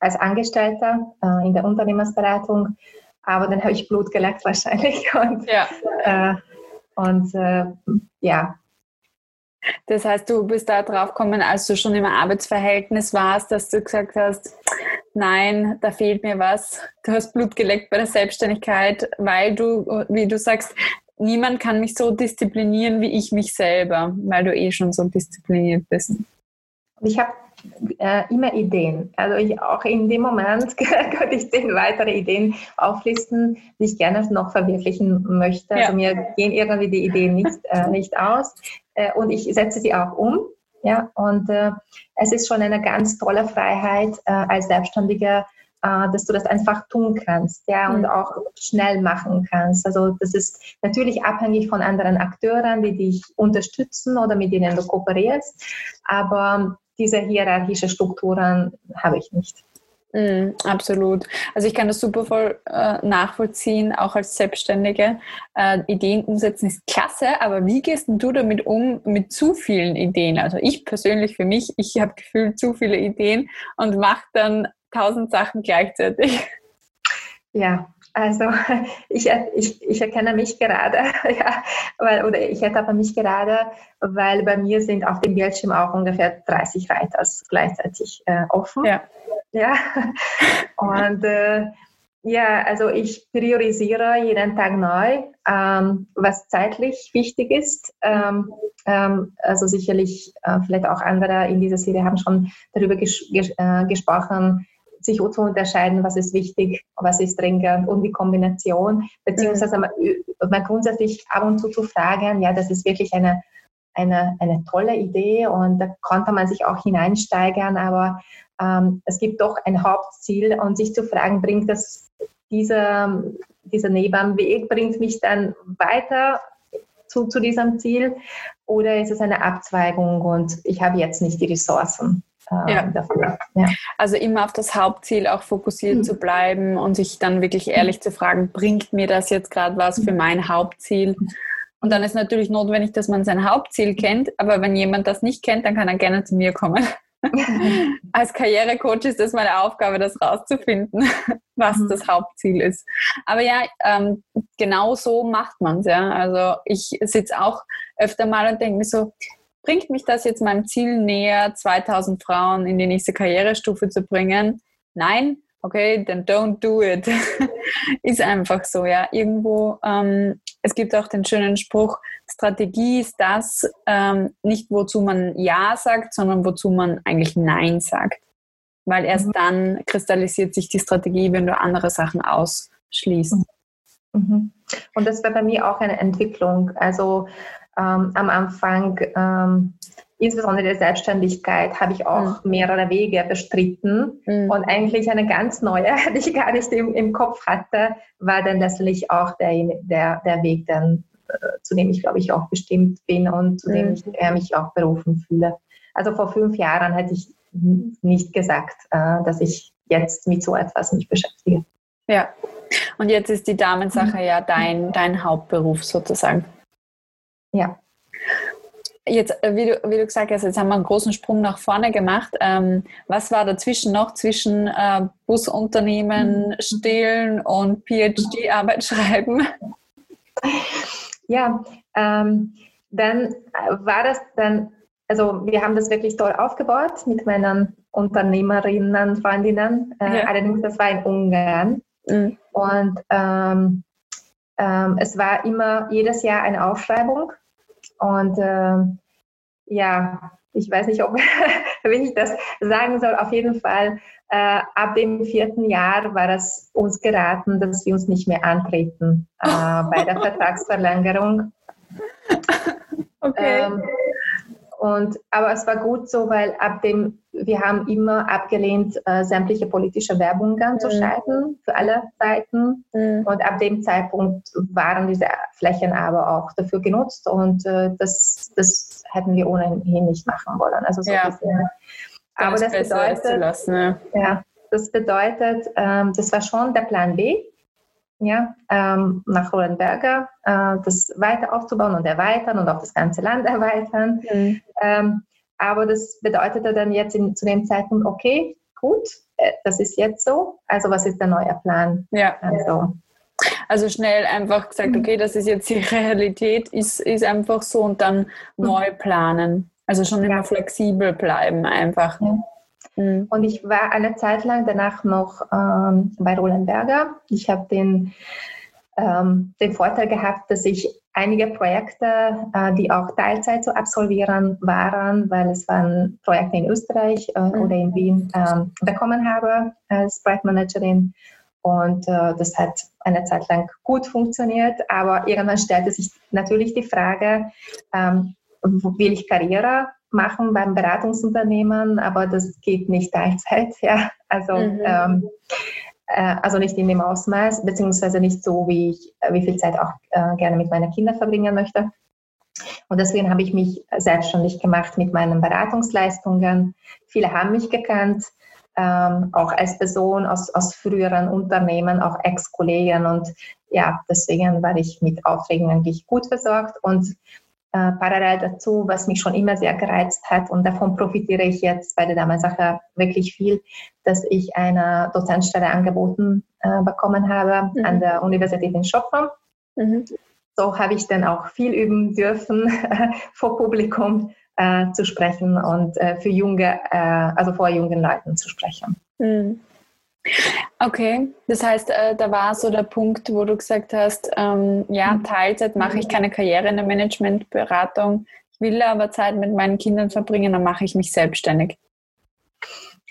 als Angestellter äh, in der Unternehmensberatung, aber dann habe ich Blut geleckt wahrscheinlich und, ja. Äh, und äh, ja,
das heißt, du bist da drauf gekommen, als du schon im Arbeitsverhältnis warst, dass du gesagt hast, nein, da fehlt mir was. Du hast Blut geleckt bei der Selbstständigkeit, weil du, wie du sagst, niemand kann mich so disziplinieren wie ich mich selber, weil du eh schon so diszipliniert bist.
Ich habe äh, immer Ideen. Also ich auch in dem Moment könnte ich zehn weitere Ideen auflisten, die ich gerne noch verwirklichen möchte. Ja. Also mir gehen irgendwie die Ideen nicht, äh, nicht aus äh, und ich setze sie auch um. Ja, und äh, es ist schon eine ganz tolle Freiheit äh, als Selbstständiger, äh, dass du das einfach tun kannst, ja, und mhm. auch schnell machen kannst. Also das ist natürlich abhängig von anderen Akteuren, die dich unterstützen oder mit denen du kooperierst, aber diese hierarchische Strukturen habe ich nicht.
Mm, absolut. Also ich kann das super voll äh, nachvollziehen, auch als Selbstständige. Äh, Ideen umsetzen ist klasse, aber wie gehst du damit um mit zu vielen Ideen? Also ich persönlich für mich, ich habe gefühlt zu viele Ideen und mache dann tausend Sachen gleichzeitig.
Ja, also ich, ich, ich erkenne mich gerade, ja, weil, oder ich ertappe mich gerade, weil bei mir sind auf dem Bildschirm auch ungefähr 30 Reiter gleichzeitig äh, offen. Ja. ja. Und äh, ja, also ich priorisiere jeden Tag neu, ähm, was zeitlich wichtig ist. Ähm, ähm, also sicherlich äh, vielleicht auch andere in dieser Serie haben schon darüber ges ges äh, gesprochen, sich zu unterscheiden, was ist wichtig, was ist dringend und die Kombination, beziehungsweise mhm. man grundsätzlich ab und zu zu fragen, ja, das ist wirklich eine, eine, eine tolle Idee und da konnte man sich auch hineinsteigern, aber ähm, es gibt doch ein Hauptziel und sich zu fragen, bringt das dieser, dieser Nebenweg, bringt mich dann weiter zu, zu diesem Ziel oder ist es eine Abzweigung und ich habe jetzt nicht die Ressourcen?
Äh, ja. dafür. Ja. Also immer auf das Hauptziel auch fokussiert mhm. zu bleiben und sich dann wirklich ehrlich mhm. zu fragen, bringt mir das jetzt gerade was für mhm. mein Hauptziel? Und dann ist natürlich notwendig, dass man sein Hauptziel kennt, aber wenn jemand das nicht kennt, dann kann er gerne zu mir kommen. Als Karrierecoach ist das meine Aufgabe, das rauszufinden, was mhm. das Hauptziel ist. Aber ja, ähm, genau so macht man es. Ja. Also ich sitze auch öfter mal und denke mir so, bringt mich das jetzt meinem Ziel näher, 2000 Frauen in die nächste Karrierestufe zu bringen? Nein? Okay, then don't do it. ist einfach so, ja. Irgendwo, ähm, es gibt auch den schönen Spruch, Strategie ist das, ähm, nicht wozu man Ja sagt, sondern wozu man eigentlich Nein sagt. Weil erst mhm. dann kristallisiert sich die Strategie, wenn du andere Sachen ausschließt.
Mhm. Und das war bei mir auch eine Entwicklung. Also ähm, am Anfang, ähm, insbesondere der Selbstständigkeit, habe ich auch mhm. mehrere Wege bestritten. Mhm. Und eigentlich eine ganz neue, die ich gar nicht im, im Kopf hatte, war dann letztlich auch der, der, der Weg, dann, äh, zu dem ich, glaube ich, auch bestimmt bin und zu mhm. dem ich äh, mich auch berufen fühle. Also vor fünf Jahren hätte ich nicht gesagt, äh, dass ich jetzt mit so etwas mich beschäftige.
Ja, und jetzt ist die Damensache mhm. ja dein, dein Hauptberuf sozusagen.
Ja.
Jetzt, äh, wie du, wie du gesagt hast, jetzt haben wir einen großen Sprung nach vorne gemacht. Ähm, was war dazwischen noch zwischen äh, Busunternehmen, mhm. Stillen und PhD-Arbeit schreiben?
Ja, ähm, dann äh, war das dann, also wir haben das wirklich toll aufgebaut mit meinen Unternehmerinnen, Freundinnen. Äh, ja. Allerdings, das war in Ungarn. Mhm. Und ähm, ähm, es war immer jedes Jahr eine Ausschreibung und äh, ja, ich weiß nicht, ob wenn ich das sagen soll, auf jeden Fall äh, ab dem vierten Jahr war es uns geraten, dass wir uns nicht mehr antreten äh, bei der Vertragsverlängerung. Okay. Ähm, und, aber es war gut so, weil ab dem wir haben immer abgelehnt, äh, sämtliche politische Werbungen mhm. zu schalten für alle Seiten. Mhm. Und ab dem Zeitpunkt waren diese Flächen aber auch dafür genutzt und äh, das, das hätten wir ohnehin nicht machen wollen. Also so ja. Aber das bedeutet, lassen, ja. ja. das bedeutet, ähm, das war schon der Plan B ja, ähm, nach Rolenberger, äh, das weiter aufzubauen und erweitern und auch das ganze Land erweitern. Mhm. Ähm, aber das bedeutete dann jetzt in, zu dem Zeitpunkt, okay, gut, äh, das ist jetzt so, also was ist der neue Plan?
Ja. Also, also schnell einfach gesagt, okay, das ist jetzt die Realität, ist, ist einfach so und dann mhm. neu planen. Also schon immer ja. flexibel bleiben einfach. Ja.
Mhm. Und ich war eine Zeit lang danach noch ähm, bei Roland Berger. Ich habe den, ähm, den Vorteil gehabt, dass ich einige Projekte, äh, die auch Teilzeit zu absolvieren waren, weil es waren Projekte in Österreich äh, mhm. oder in Wien, äh, bekommen habe als Projektmanagerin. Und äh, das hat eine Zeit lang gut funktioniert, aber irgendwann stellte sich natürlich die Frage, ähm, will ich Karriere machen beim Beratungsunternehmen, aber das geht nicht Teilzeit, ja. Also, mhm. ähm, äh, also nicht in dem Ausmaß, beziehungsweise nicht so, wie ich, wie viel Zeit auch äh, gerne mit meinen Kindern verbringen möchte. Und deswegen habe ich mich selbstständig gemacht mit meinen Beratungsleistungen. Viele haben mich gekannt, ähm, auch als Person aus, aus früheren Unternehmen, auch Ex-Kollegen. Und ja, deswegen war ich mit Aufträgen eigentlich gut versorgt. Und äh, parallel dazu, was mich schon immer sehr gereizt hat und davon profitiere ich jetzt bei der Damen-Sache wirklich viel, dass ich eine Dozentstelle angeboten äh, bekommen habe mhm. an der Universität in Stockholm. Mhm. So habe ich dann auch viel üben dürfen, vor Publikum äh, zu sprechen und äh, für junge, äh, also vor jungen Leuten zu sprechen. Mhm.
Okay, das heißt, äh, da war so der Punkt, wo du gesagt hast, ähm, ja, mhm. Teilzeit mache ich keine Karriere in der Managementberatung, ich will aber Zeit mit meinen Kindern verbringen, dann mache ich mich selbstständig.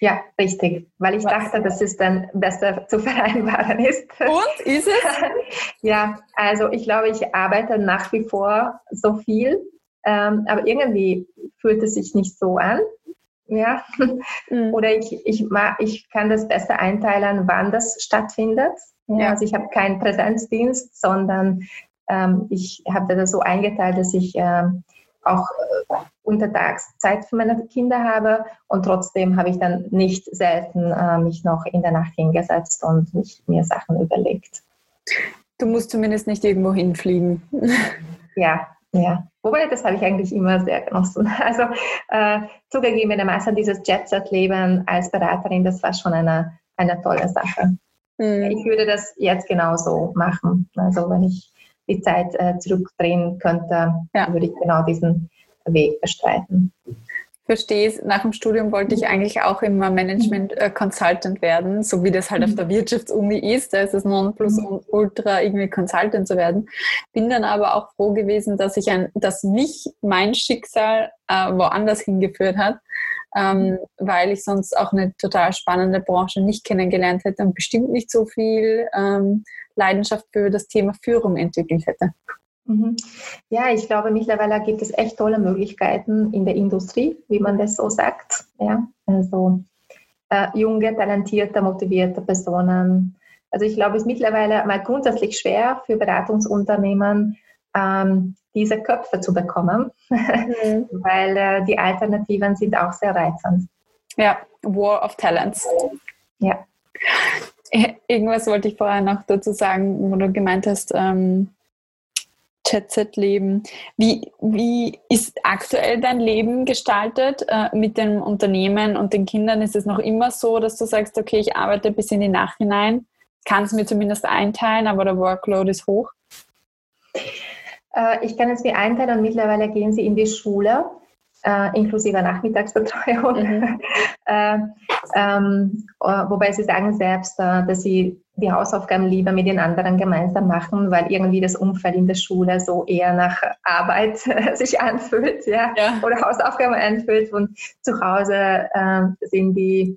Ja, richtig, weil ich Was? dachte, dass es dann besser zu vereinbaren ist.
Und ist es?
ja, also ich glaube, ich arbeite nach wie vor so viel, ähm, aber irgendwie fühlt es sich nicht so an. Ja. Mhm. Oder ich, ich, ich kann das besser einteilen, wann das stattfindet. Ja, ja. Also ich habe keinen Präsenzdienst, sondern ähm, ich habe das so eingeteilt, dass ich ähm, auch äh, untertags Zeit für meine Kinder habe und trotzdem habe ich dann nicht selten äh, mich noch in der Nacht hingesetzt und mich, mir Sachen überlegt.
Du musst zumindest nicht irgendwo hinfliegen.
Ja, ja, wobei das habe ich eigentlich immer sehr genossen. Also äh, zugegebenermaßen dieses Jet-Set-Leben als Beraterin, das war schon eine, eine tolle Sache. Mhm. Ich würde das jetzt genauso machen. Also wenn ich die Zeit äh, zurückdrehen könnte, ja. würde ich genau diesen Weg bestreiten
verstehe es. Nach dem Studium wollte ich eigentlich auch immer Management äh, Consultant werden, so wie das halt auf der Wirtschaftsuni ist. Da ist es Nonplusultra, irgendwie Consultant zu werden. Bin dann aber auch froh gewesen, dass ich ein, dass mich mein Schicksal äh, woanders hingeführt hat, ähm, weil ich sonst auch eine total spannende Branche nicht kennengelernt hätte und bestimmt nicht so viel ähm, Leidenschaft für das Thema Führung entwickelt hätte.
Mhm. Ja, ich glaube, mittlerweile gibt es echt tolle Möglichkeiten in der Industrie, wie man das so sagt. Ja, also äh, junge, talentierte, motivierte Personen. Also ich glaube, es ist mittlerweile mal grundsätzlich schwer für Beratungsunternehmen, ähm, diese Köpfe zu bekommen, mhm. weil äh, die Alternativen sind auch sehr reizend.
Ja, War of Talents.
Ja.
Irgendwas wollte ich vorher noch dazu sagen, wo du gemeint hast, ähm, Jet-Set-Leben. Wie, wie ist aktuell dein Leben gestaltet äh, mit dem Unternehmen und den Kindern? Ist es noch immer so, dass du sagst, okay, ich arbeite bis in die Nacht hinein, kann es mir zumindest einteilen, aber der Workload ist hoch?
Äh, ich kann es mir einteilen und mittlerweile gehen sie in die Schule äh, inklusive Nachmittagsbetreuung. Mhm. äh, ähm, äh, wobei sie sagen selbst, äh, dass sie die Hausaufgaben lieber mit den anderen gemeinsam machen, weil irgendwie das Umfeld in der Schule so eher nach Arbeit sich anfühlt, ja, ja. oder Hausaufgaben anfühlt und zu Hause äh, sind die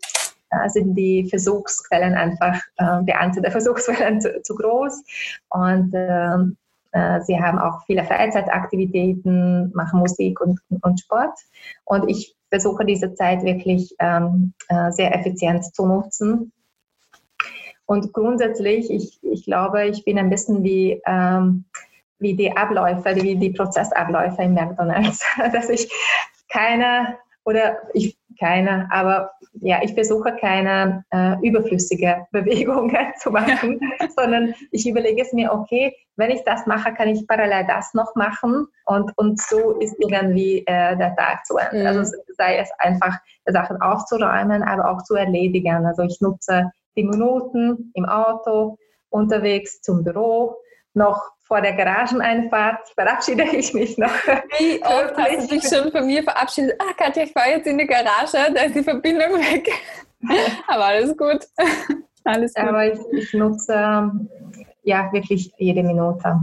äh, sind die Versuchsquellen einfach, äh, der Anzahl der Versuchsquellen zu, zu groß und ähm, äh, sie haben auch viele Freizeitaktivitäten, machen Musik und, und Sport. Und ich versuche diese Zeit wirklich ähm, äh, sehr effizient zu nutzen. Und grundsätzlich, ich, ich glaube, ich bin ein bisschen wie, ähm, wie die Abläufe, wie die Prozessabläufe im McDonalds, dass ich keine oder ich keine, aber ja, ich versuche keine äh, überflüssige Bewegungen zu machen, sondern ich überlege es mir, okay, wenn ich das mache, kann ich parallel das noch machen und, und so ist irgendwie äh, der Tag zu Ende. Mhm. Also sei es einfach Sachen aufzuräumen, aber auch zu erledigen. Also ich nutze die Minuten im Auto, unterwegs zum Büro, noch vor der Garageneinfahrt verabschiede ich mich noch.
Wie oft hast du dich schon von mir verabschiedet? Ah, Katja, ich fahre jetzt in die Garage, da ist die Verbindung weg. Aber alles gut.
Alles gut. Aber ich, ich nutze ja wirklich jede Minute.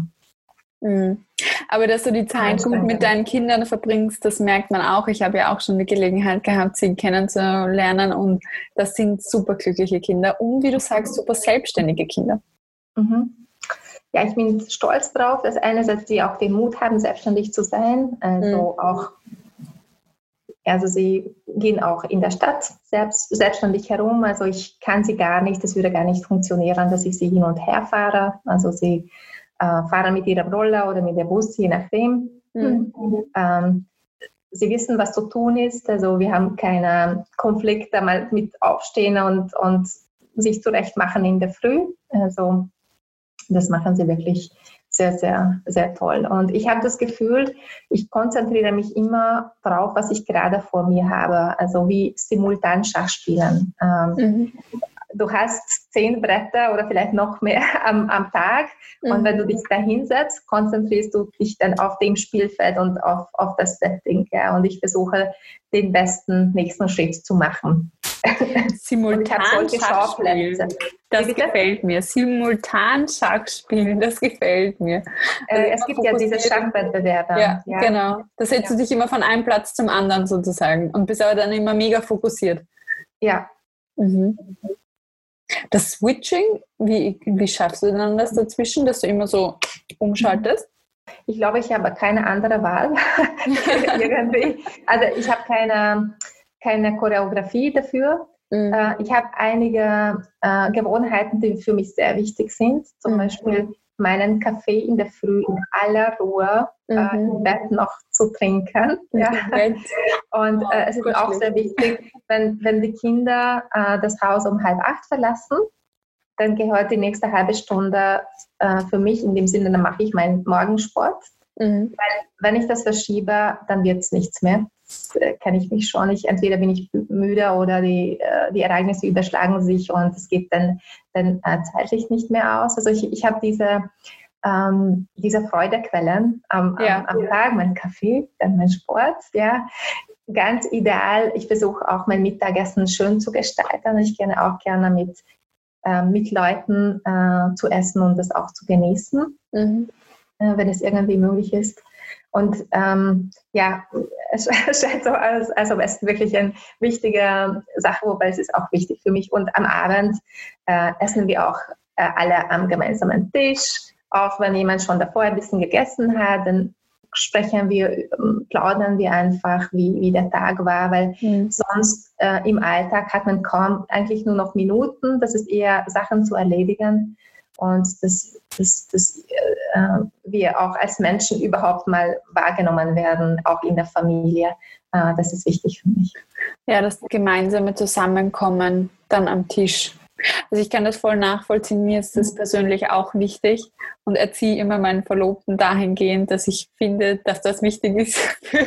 Mhm. Aber dass du die Zeit gut mit deinen Kindern verbringst, das merkt man auch. Ich habe ja auch schon die Gelegenheit gehabt, sie kennenzulernen und das sind super glückliche Kinder und wie du sagst, super selbstständige Kinder.
Mhm ja, ich bin stolz drauf, dass einerseits sie auch den Mut haben, selbstständig zu sein. Also mhm. auch, also sie gehen auch in der Stadt selbst, selbstständig herum. Also ich kann sie gar nicht, das würde gar nicht funktionieren, dass ich sie hin und her fahre. Also sie äh, fahren mit ihrem Roller oder mit dem Bus, je nachdem. Mhm. Ähm, sie wissen, was zu tun ist. Also wir haben keine Konflikte mal mit Aufstehen und, und sich zurechtmachen in der Früh. Also das machen sie wirklich sehr, sehr, sehr toll. Und ich habe das Gefühl, ich konzentriere mich immer darauf, was ich gerade vor mir habe, also wie simultan Schachspielen. Ähm, mhm. Du hast zehn Bretter oder vielleicht noch mehr am, am Tag mhm. und wenn du dich da hinsetzt, konzentrierst du dich dann auf dem Spielfeld und auf, auf das Setting. Ja? Und ich versuche, den besten nächsten Schritt zu machen.
Simultan Schachspielen. Das gefällt mir. Simultan Schachspielen, das gefällt mir.
Äh, es gibt ja diese Schachwettbewerbe.
Ja, ja, genau. Da setzt ja. du dich immer von einem Platz zum anderen sozusagen und bist aber dann immer mega fokussiert.
Ja.
Mhm. Das Switching, wie, wie schaffst du dann das dazwischen, dass du immer so umschaltest?
Ich glaube, ich habe keine andere Wahl. Irgendwie. Also ich habe keine keine Choreografie dafür. Mhm. Äh, ich habe einige äh, Gewohnheiten, die für mich sehr wichtig sind. Zum mhm. Beispiel meinen Kaffee in der Früh in aller Ruhe äh, mhm. im Bett noch zu trinken. Ja. Und äh, es ist oh, auch sehr wichtig, wenn, wenn die Kinder äh, das Haus um halb acht verlassen, dann gehört die nächste halbe Stunde äh, für mich, in dem Sinne, dann mache ich meinen Morgensport. Mhm. Weil wenn ich das verschiebe, dann wird es nichts mehr. Äh, kenne ich mich schon. Ich, entweder bin ich müde oder die, äh, die Ereignisse überschlagen sich und es geht dann, dann äh, zeitlich nicht mehr aus. Also ich, ich habe diese, ähm, diese Freudequellen am, ja. am, am Tag, mein Kaffee, dann mein Sport, ja. Ganz ideal. Ich versuche auch mein Mittagessen schön zu gestalten. Ich gerne auch gerne mit, äh, mit Leuten äh, zu essen und das auch zu genießen, mhm. äh, wenn es irgendwie möglich ist. Und ähm, ja, es scheint so als, als ob es wirklich eine wichtige Sache, wobei es ist auch wichtig für mich. Und am Abend äh, essen wir auch äh, alle am gemeinsamen Tisch. Auch wenn jemand schon davor ein bisschen gegessen hat, dann sprechen wir, ähm, plaudern wir einfach, wie, wie der Tag war, weil mhm. sonst äh, im Alltag hat man kaum eigentlich nur noch Minuten. Das ist eher Sachen zu erledigen und dass, dass, dass äh, wir auch als Menschen überhaupt mal wahrgenommen werden, auch in der Familie. Äh, das ist wichtig für mich.
Ja, das gemeinsame Zusammenkommen dann am Tisch. Also ich kann das voll nachvollziehen. Mir ist das persönlich auch wichtig und erziehe immer meinen Verlobten dahingehend, dass ich finde, dass das wichtig ist für,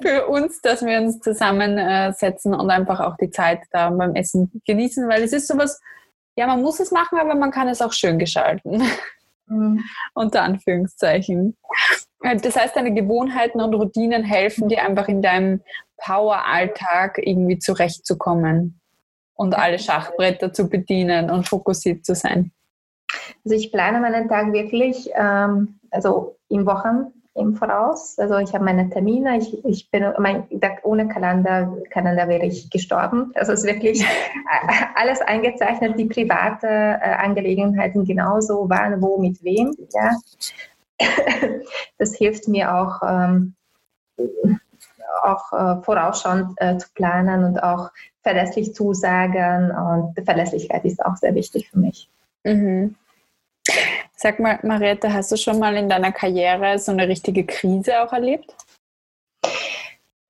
für uns, dass wir uns zusammensetzen und einfach auch die Zeit da beim Essen genießen, weil es ist sowas, ja, man muss es machen, aber man kann es auch schön gestalten. Mhm. Unter Anführungszeichen. Äh, das heißt, deine Gewohnheiten und Routinen helfen dir einfach in deinem Power-Alltag irgendwie zurechtzukommen und alle Schachbretter zu bedienen und fokussiert zu sein.
Also ich plane meinen Tag wirklich, ähm, also in Wochen im Voraus. Also ich habe meine Termine, ich, ich bin, mein, ohne Kalender, Kalender wäre ich gestorben. Also es ist wirklich alles eingezeichnet, die private äh, Angelegenheiten genauso, wann, wo, mit wem. Ja. Das hilft mir auch, ähm, auch äh, vorausschauend äh, zu planen und auch verlässlich zusagen. Und Verlässlichkeit ist auch sehr wichtig für mich. Mhm.
Sag mal, Mariette, hast du schon mal in deiner Karriere so eine richtige Krise auch erlebt?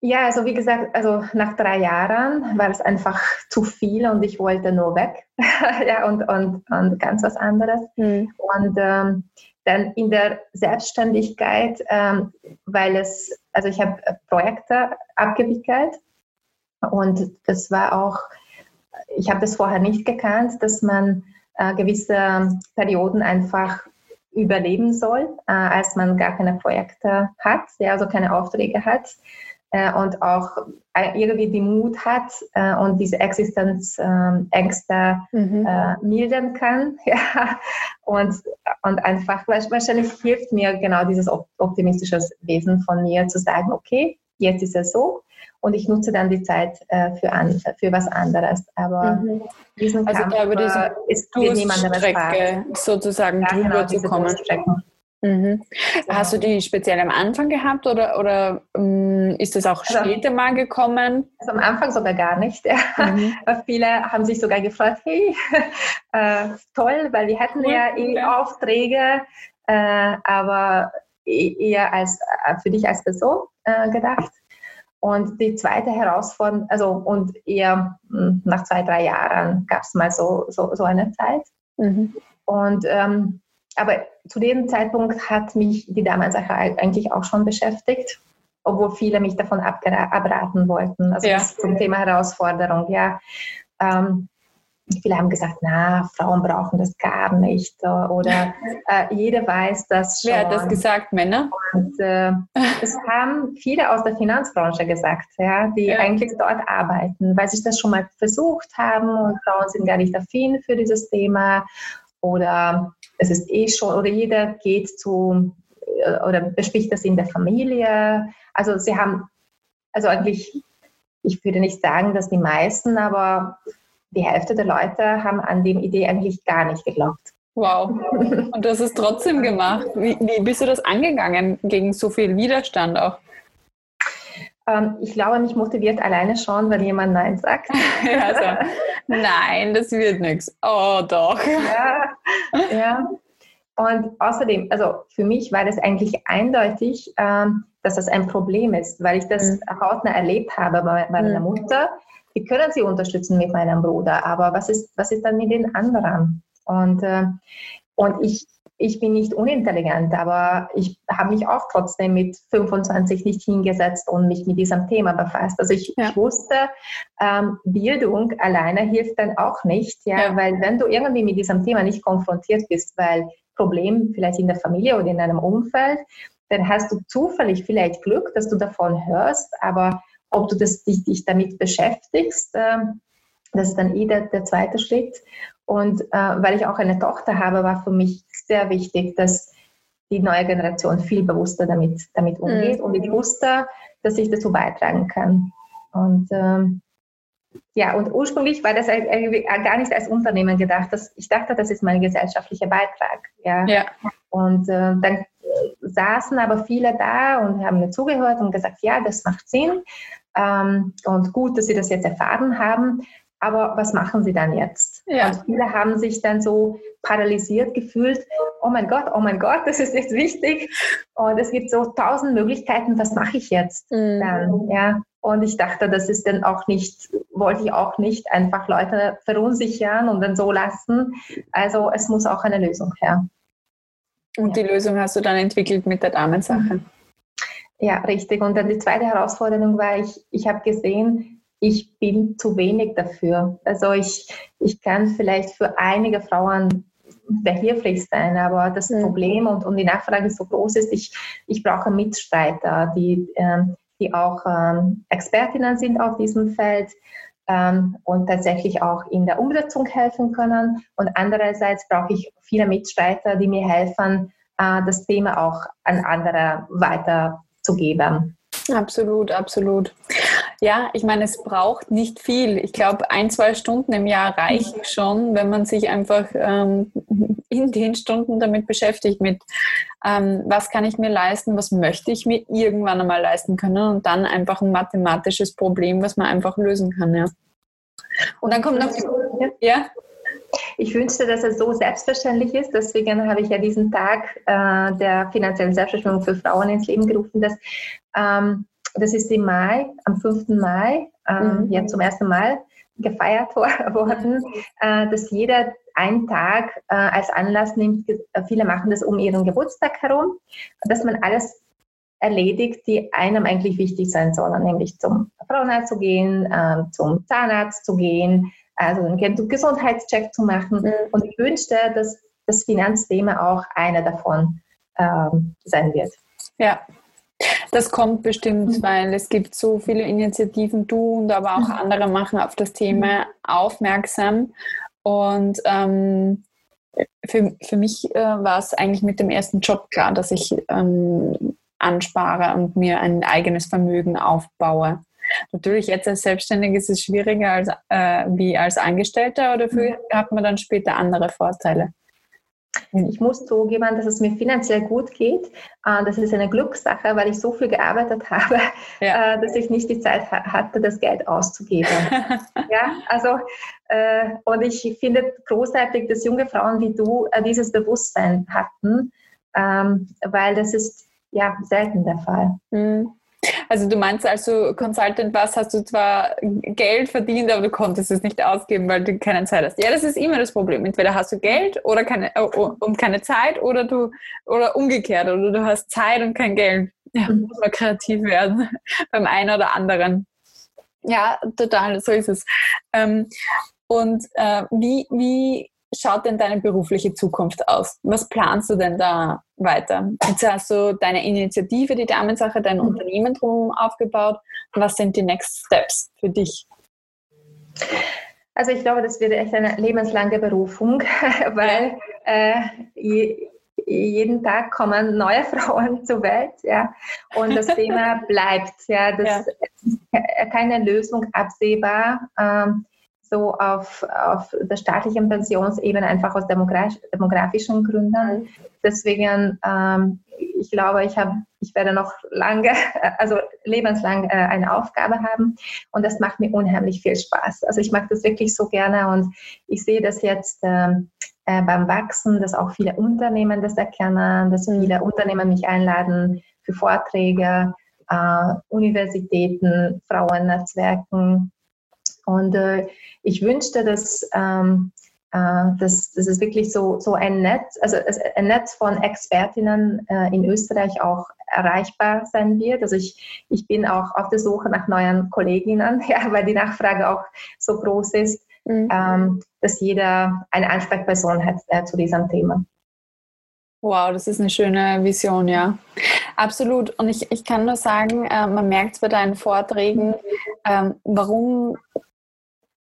Ja, also wie gesagt, also nach drei Jahren war es einfach zu viel und ich wollte nur weg ja, und, und, und ganz was anderes. Mhm. Und ähm, dann in der Selbstständigkeit, ähm, weil es, also ich habe Projekte abgewickelt und das war auch, ich habe das vorher nicht gekannt, dass man äh, gewisse Perioden einfach überleben soll, äh, als man gar keine Projekte hat, ja, also keine Aufträge hat äh, und auch äh, irgendwie die Mut hat äh, und diese Existenzängste mhm. äh, mildern kann. Ja. Und, und einfach, wahrscheinlich hilft mir genau dieses optimistische Wesen von mir zu sagen, okay, jetzt ist es so und ich nutze dann die Zeit äh, für, an, für was anderes. Aber mhm.
diesen also Kampf, da über diese ist Strecke sozusagen ja, drüber genau, zu kommen. Mhm. Hast du die speziell am Anfang gehabt oder, oder ähm, ist das auch also, später mal gekommen?
Also am Anfang sogar gar nicht. Ja. Mhm. Viele haben sich sogar gefragt, hey, äh, toll, weil wir hatten cool. ja eh ja. Aufträge, äh, aber e-, eher als, äh, für dich als Person äh, gedacht. Und die zweite Herausforderung, also und eher hm, nach zwei, drei Jahren gab es mal so, so, so eine Zeit. Mhm. Und ähm, aber zu dem Zeitpunkt hat mich die Damensache eigentlich auch schon beschäftigt, obwohl viele mich davon abraten wollten. Also ja. zum Thema Herausforderung, ja. Ähm, viele haben gesagt, na, Frauen brauchen das gar nicht. Oder äh, jeder weiß das
schon. Wer hat das gesagt, Männer?
Und äh, das haben viele aus der Finanzbranche gesagt, ja, die ja. eigentlich dort arbeiten, weil sie das schon mal versucht haben und Frauen sind gar nicht affin für dieses Thema. Oder es ist eh schon, oder jeder geht zu äh, oder bespricht das in der Familie. Also sie haben, also eigentlich, ich würde nicht sagen, dass die meisten, aber die Hälfte der Leute haben an die Idee eigentlich gar nicht geglaubt.
Wow. Und du hast es trotzdem gemacht. Wie, wie bist du das angegangen gegen so viel Widerstand auch?
Ähm, ich glaube, mich motiviert alleine schon, wenn jemand Nein sagt.
also, nein, das wird nichts. Oh, doch.
Ja, ja. Und außerdem, also für mich war das eigentlich eindeutig, ähm, dass das ein Problem ist, weil ich das mhm. hautnah erlebt habe bei, meiner mhm. Mutter. Wir können sie unterstützen mit meinem Bruder, aber was ist, was ist dann mit den anderen? Und, äh, und ich, ich bin nicht unintelligent, aber ich habe mich auch trotzdem mit 25 nicht hingesetzt und mich mit diesem Thema befasst. Also ich, ja. ich wusste, ähm, Bildung alleine hilft dann auch nicht, ja, ja, weil wenn du irgendwie mit diesem Thema nicht konfrontiert bist, weil Problem vielleicht in der Familie oder in einem Umfeld, dann hast du zufällig vielleicht Glück, dass du davon hörst, aber ob du das, dich, dich damit beschäftigst, äh, das ist dann eh der, der zweite Schritt. Und äh, weil ich auch eine Tochter habe, war für mich sehr wichtig, dass die neue Generation viel bewusster damit, damit umgeht. Mhm. Und ich wusste, dass ich dazu beitragen kann. Und ähm, ja, und ursprünglich war das gar nicht als Unternehmen gedacht. Das, ich dachte, das ist mein gesellschaftlicher Beitrag. Ja. ja. Und äh, dann saßen aber viele da und haben mir zugehört und gesagt, ja, das macht Sinn. Ähm, und gut, dass Sie das jetzt erfahren haben aber was machen sie dann jetzt? Ja. Und viele haben sich dann so paralysiert gefühlt, oh mein Gott, oh mein Gott, das ist jetzt wichtig. Und es gibt so tausend Möglichkeiten, was mache ich jetzt mhm. dann? Ja. Und ich dachte, das ist dann auch nicht, wollte ich auch nicht einfach Leute verunsichern und dann so lassen. Also es muss auch eine Lösung her.
Und ja. die Lösung hast du dann entwickelt mit der Damensache.
Ja, richtig. Und dann die zweite Herausforderung war, ich, ich habe gesehen, ich bin zu wenig dafür. Also ich, ich kann vielleicht für einige Frauen behilflich sein, aber das mhm. Problem und, und die Nachfrage so groß ist, ich, ich brauche Mitstreiter, die, ähm, die auch ähm, Expertinnen sind auf diesem Feld und tatsächlich auch in der Umsetzung helfen können. Und andererseits brauche ich viele Mitstreiter, die mir helfen, äh, das Thema auch an andere weiterzugeben.
Absolut, absolut. Ja, ich meine, es braucht nicht viel. Ich glaube, ein, zwei Stunden im Jahr reichen schon, wenn man sich einfach ähm, in den Stunden damit beschäftigt, mit ähm, was kann ich mir leisten, was möchte ich mir irgendwann einmal leisten können und dann einfach ein mathematisches Problem, was man einfach lösen kann. Ja. Und dann kommt noch die.
Ja? Ich wünschte, dass es so selbstverständlich ist. Deswegen habe ich ja diesen Tag äh, der finanziellen Selbstbestimmung für Frauen ins Leben gerufen. Dass, ähm, das ist im Mai, am 5. Mai, ähm, mhm. ja zum ersten Mal gefeiert worden, äh, dass jeder einen Tag äh, als Anlass nimmt. Viele machen das um ihren Geburtstag herum, dass man alles erledigt, die einem eigentlich wichtig sein sollen, nämlich zum Frauenarzt zu gehen, äh, zum Zahnarzt zu gehen, also einen Gesundheitscheck zu machen. Mhm. Und ich wünschte, dass das Finanzthema auch einer davon ähm, sein wird.
Ja, das kommt bestimmt, mhm. weil es gibt so viele Initiativen, du und aber auch mhm. andere machen auf das Thema aufmerksam. Und ähm, für, für mich äh, war es eigentlich mit dem ersten Job klar, dass ich ähm, anspare und mir ein eigenes Vermögen aufbaue. Natürlich jetzt als Selbstständiger ist es schwieriger als, äh, wie als Angestellter oder dafür mhm. hat man dann später andere Vorteile.
Ich muss zugeben, dass es mir finanziell gut geht. Äh, das ist eine Glückssache, weil ich so viel gearbeitet habe, ja. Äh, dass ich nicht die Zeit hatte, das Geld auszugeben. ja, also, äh, und ich finde großartig, dass junge Frauen wie du dieses Bewusstsein hatten, ähm, weil das ist ja selten der Fall. Mhm.
Also du meinst also Consultant was, hast du zwar Geld verdient, aber du konntest es nicht ausgeben, weil du keine Zeit hast. Ja, das ist immer das Problem. Entweder hast du Geld oder keine äh, und keine Zeit oder du oder umgekehrt oder du hast Zeit und kein Geld. Ja, mhm. muss man kreativ werden beim einen oder anderen. Ja, total, so ist es. Ähm, und äh, wie, wie schaut denn deine berufliche Zukunft aus? Was planst du denn da weiter? Jetzt hast du deine Initiative, die Damensache, dein mhm. Unternehmen drum aufgebaut. Was sind die Next Steps für dich?
Also ich glaube, das wird echt eine lebenslange Berufung, weil äh, je, jeden Tag kommen neue Frauen zur Welt, ja, und das Thema bleibt, ja, das ja. keine Lösung absehbar. Ähm, so auf, auf der staatlichen Pensionsebene einfach aus demografischen Gründen. Mhm. Deswegen, ähm, ich glaube, ich, hab, ich werde noch lange, also lebenslang äh, eine Aufgabe haben und das macht mir unheimlich viel Spaß. Also ich mag das wirklich so gerne und ich sehe das jetzt ähm, äh, beim Wachsen, dass auch viele Unternehmen das erkennen, dass mhm. viele Unternehmen mich einladen für Vorträge, äh, Universitäten, Frauennetzwerken und äh, ich wünschte, dass, ähm, äh, dass, dass es wirklich so, so ein Netz, also ein Netz von Expertinnen äh, in Österreich auch erreichbar sein wird. Also ich, ich bin auch auf der Suche nach neuen Kolleginnen, ja, weil die Nachfrage auch so groß ist, mhm. ähm, dass jeder eine Ansprechperson hat äh, zu diesem Thema.
Wow, das ist eine schöne Vision, ja. Absolut. Und ich, ich kann nur sagen, äh, man merkt es bei deinen Vorträgen, ähm, warum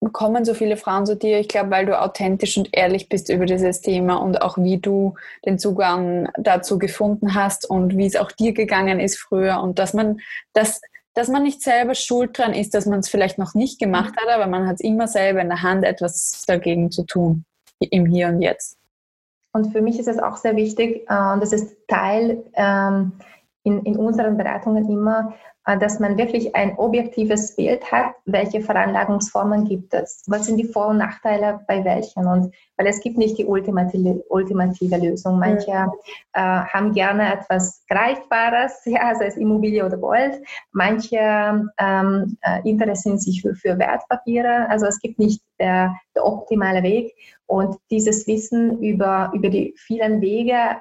kommen so viele Frauen zu dir? Ich glaube, weil du authentisch und ehrlich bist über dieses Thema und auch wie du den Zugang dazu gefunden hast und wie es auch dir gegangen ist früher und dass man das dass man nicht selber schuld dran ist, dass man es vielleicht noch nicht gemacht hat, aber man hat es immer selber in der Hand, etwas dagegen zu tun, im Hier und Jetzt.
Und für mich ist es auch sehr wichtig, äh, und das ist Teil ähm, in, in unseren Beratungen immer, dass man wirklich ein objektives Bild hat, welche Veranlagungsformen gibt es, was sind die Vor- und Nachteile bei welchen und weil es gibt nicht die ultimative, ultimative Lösung. Manche mhm. äh, haben gerne etwas Greifbares, ja, sei es Immobilie oder Gold. Manche ähm, äh, interessieren sich für, für, Wertpapiere. Also es gibt nicht der, der optimale Weg und dieses Wissen über, über die vielen Wege,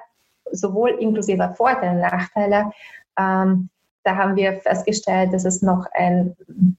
sowohl inklusive Vorteile und Nachteile, ähm, da haben wir festgestellt, dass es noch eine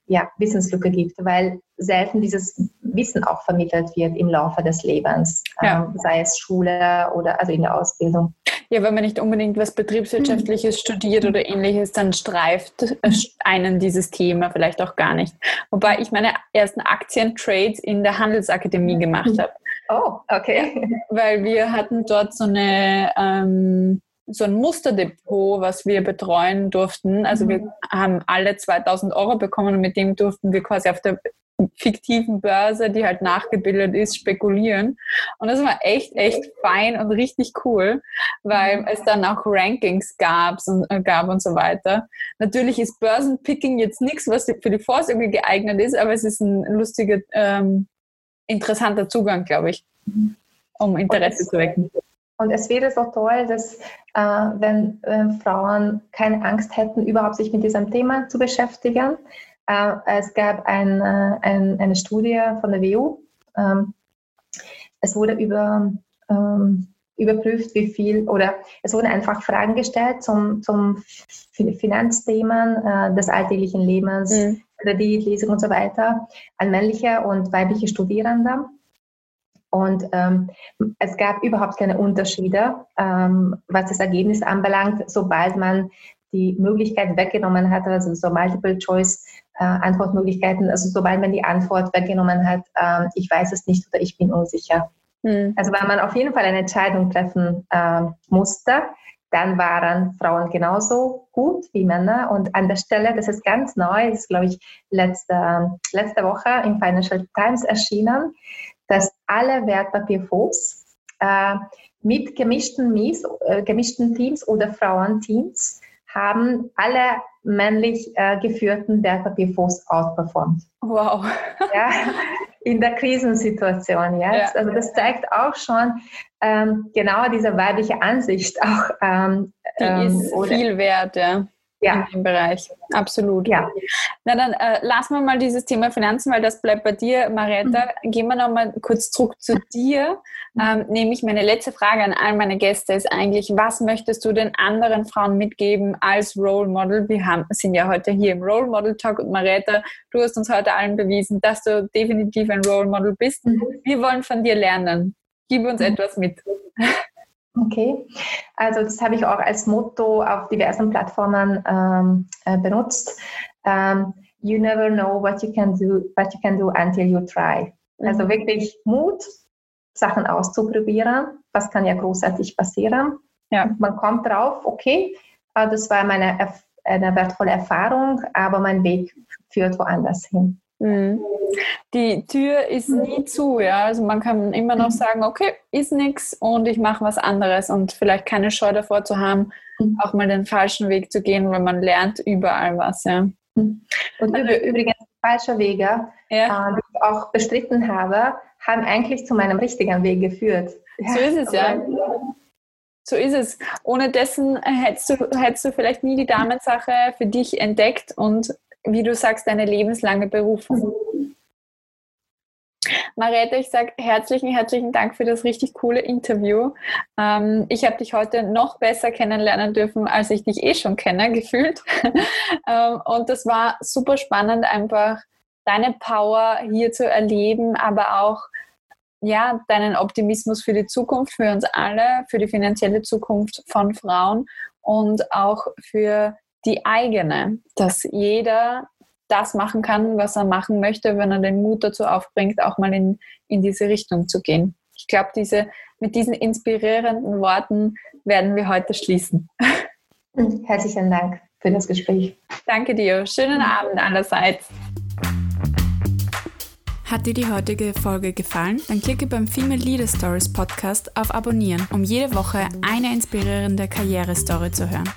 ja, Wissenslücke gibt, weil selten dieses Wissen auch vermittelt wird im Laufe des Lebens, ja. ähm, sei es Schule oder also in der Ausbildung.
Ja, wenn man nicht unbedingt was Betriebswirtschaftliches mhm. studiert oder ähnliches, dann streift äh, einen dieses Thema vielleicht auch gar nicht. Wobei ich meine ersten Aktientrades in der Handelsakademie gemacht habe.
Oh, okay.
Weil wir hatten dort so eine ähm, so ein Musterdepot, was wir betreuen durften. Also wir mhm. haben alle 2000 Euro bekommen und mit dem durften wir quasi auf der fiktiven Börse, die halt nachgebildet ist, spekulieren. Und das war echt, echt fein und richtig cool, weil mhm. es dann auch Rankings gab und, äh, gab und so weiter. Natürlich ist Börsenpicking jetzt nichts, was für die Vorsorge geeignet ist, aber es ist ein lustiger, ähm, interessanter Zugang, glaube ich, um Interesse zu wecken.
Und es wäre so toll, dass äh, wenn äh, Frauen keine Angst hätten, überhaupt sich mit diesem Thema zu beschäftigen, äh, es gab ein, äh, ein, eine Studie von der WU. Ähm, es wurde über, ähm, überprüft, wie viel, oder es wurden einfach Fragen gestellt zum, zum Finanzthemen äh, des alltäglichen Lebens, mhm. Kredit, Lesung und so weiter, an männliche und weibliche Studierende. Und ähm, es gab überhaupt keine Unterschiede, ähm, was das Ergebnis anbelangt, sobald man die Möglichkeit weggenommen hat, also so Multiple-Choice-Antwortmöglichkeiten, also sobald man die Antwort weggenommen hat, äh, ich weiß es nicht oder ich bin unsicher. Hm. Also wenn man auf jeden Fall eine Entscheidung treffen äh, musste, dann waren Frauen genauso gut wie Männer. Und an der Stelle, das ist ganz neu, das ist, glaube ich, letzte, letzte Woche im Financial Times erschienen, dass alle Wertpapierfonds äh, mit gemischten, Mies, äh, gemischten Teams oder Frauenteams haben alle männlich äh, geführten Wertpapierfonds outperformed.
Wow.
ja, in der Krisensituation jetzt. Ja. Also das zeigt auch schon ähm, genau diese weibliche Ansicht auch.
Ähm, Die ähm, ist viel wert, ja ja. in dem Bereich. Absolut. Ja. Na dann äh, lassen wir mal dieses Thema Finanzen, weil das bleibt bei dir, Marietta. Mhm. Gehen wir nochmal kurz zurück zu dir. Mhm. Ähm, nämlich meine letzte Frage an all meine Gäste ist eigentlich, was möchtest du den anderen Frauen mitgeben als Role Model? Wir haben, sind ja heute hier im Role Model Talk und Marietta, du hast uns heute allen bewiesen, dass du definitiv ein Role Model bist. Mhm. Wir wollen von dir lernen. Gib uns mhm. etwas mit.
Okay, also das habe ich auch als Motto auf diversen Plattformen ähm, äh, benutzt. Ähm, you never know what you can do, what you can do until you try. Also mhm. wirklich Mut, Sachen auszuprobieren. Was kann ja großartig passieren? Ja. Man kommt drauf, okay, äh, das war meine eine wertvolle Erfahrung, aber mein Weg führt woanders hin. Mhm.
Die Tür ist nie zu, ja. Also man kann immer noch mhm. sagen, okay, ist nichts und ich mache was anderes und vielleicht keine Scheu davor zu haben, mhm. auch mal den falschen Weg zu gehen, weil man lernt überall was, ja.
Und also, übrigens falsche Wege, ja. äh, die ich auch bestritten habe, haben eigentlich zu meinem richtigen Weg geführt.
So ist es, ja. So ist es. Ohne dessen hättest du, hättest du vielleicht nie die Damensache für dich entdeckt und wie du sagst, deine lebenslange Berufung. Mariette, ich sage herzlichen, herzlichen Dank für das richtig coole Interview. Ähm, ich habe dich heute noch besser kennenlernen dürfen, als ich dich eh schon kenne, gefühlt. ähm, und das war super spannend, einfach deine Power hier zu erleben, aber auch ja, deinen Optimismus für die Zukunft, für uns alle, für die finanzielle Zukunft von Frauen und auch für die eigene, dass jeder das machen kann, was er machen möchte, wenn er den Mut dazu aufbringt, auch mal in, in diese Richtung zu gehen. Ich glaube, diese, mit diesen inspirierenden Worten werden wir heute schließen.
Herzlichen Dank für das Gespräch.
Danke dir. Schönen Abend allerseits. Hat dir die heutige Folge gefallen? Dann klicke beim Female Leader Stories Podcast auf Abonnieren, um jede Woche eine inspirierende Karrierestory zu hören.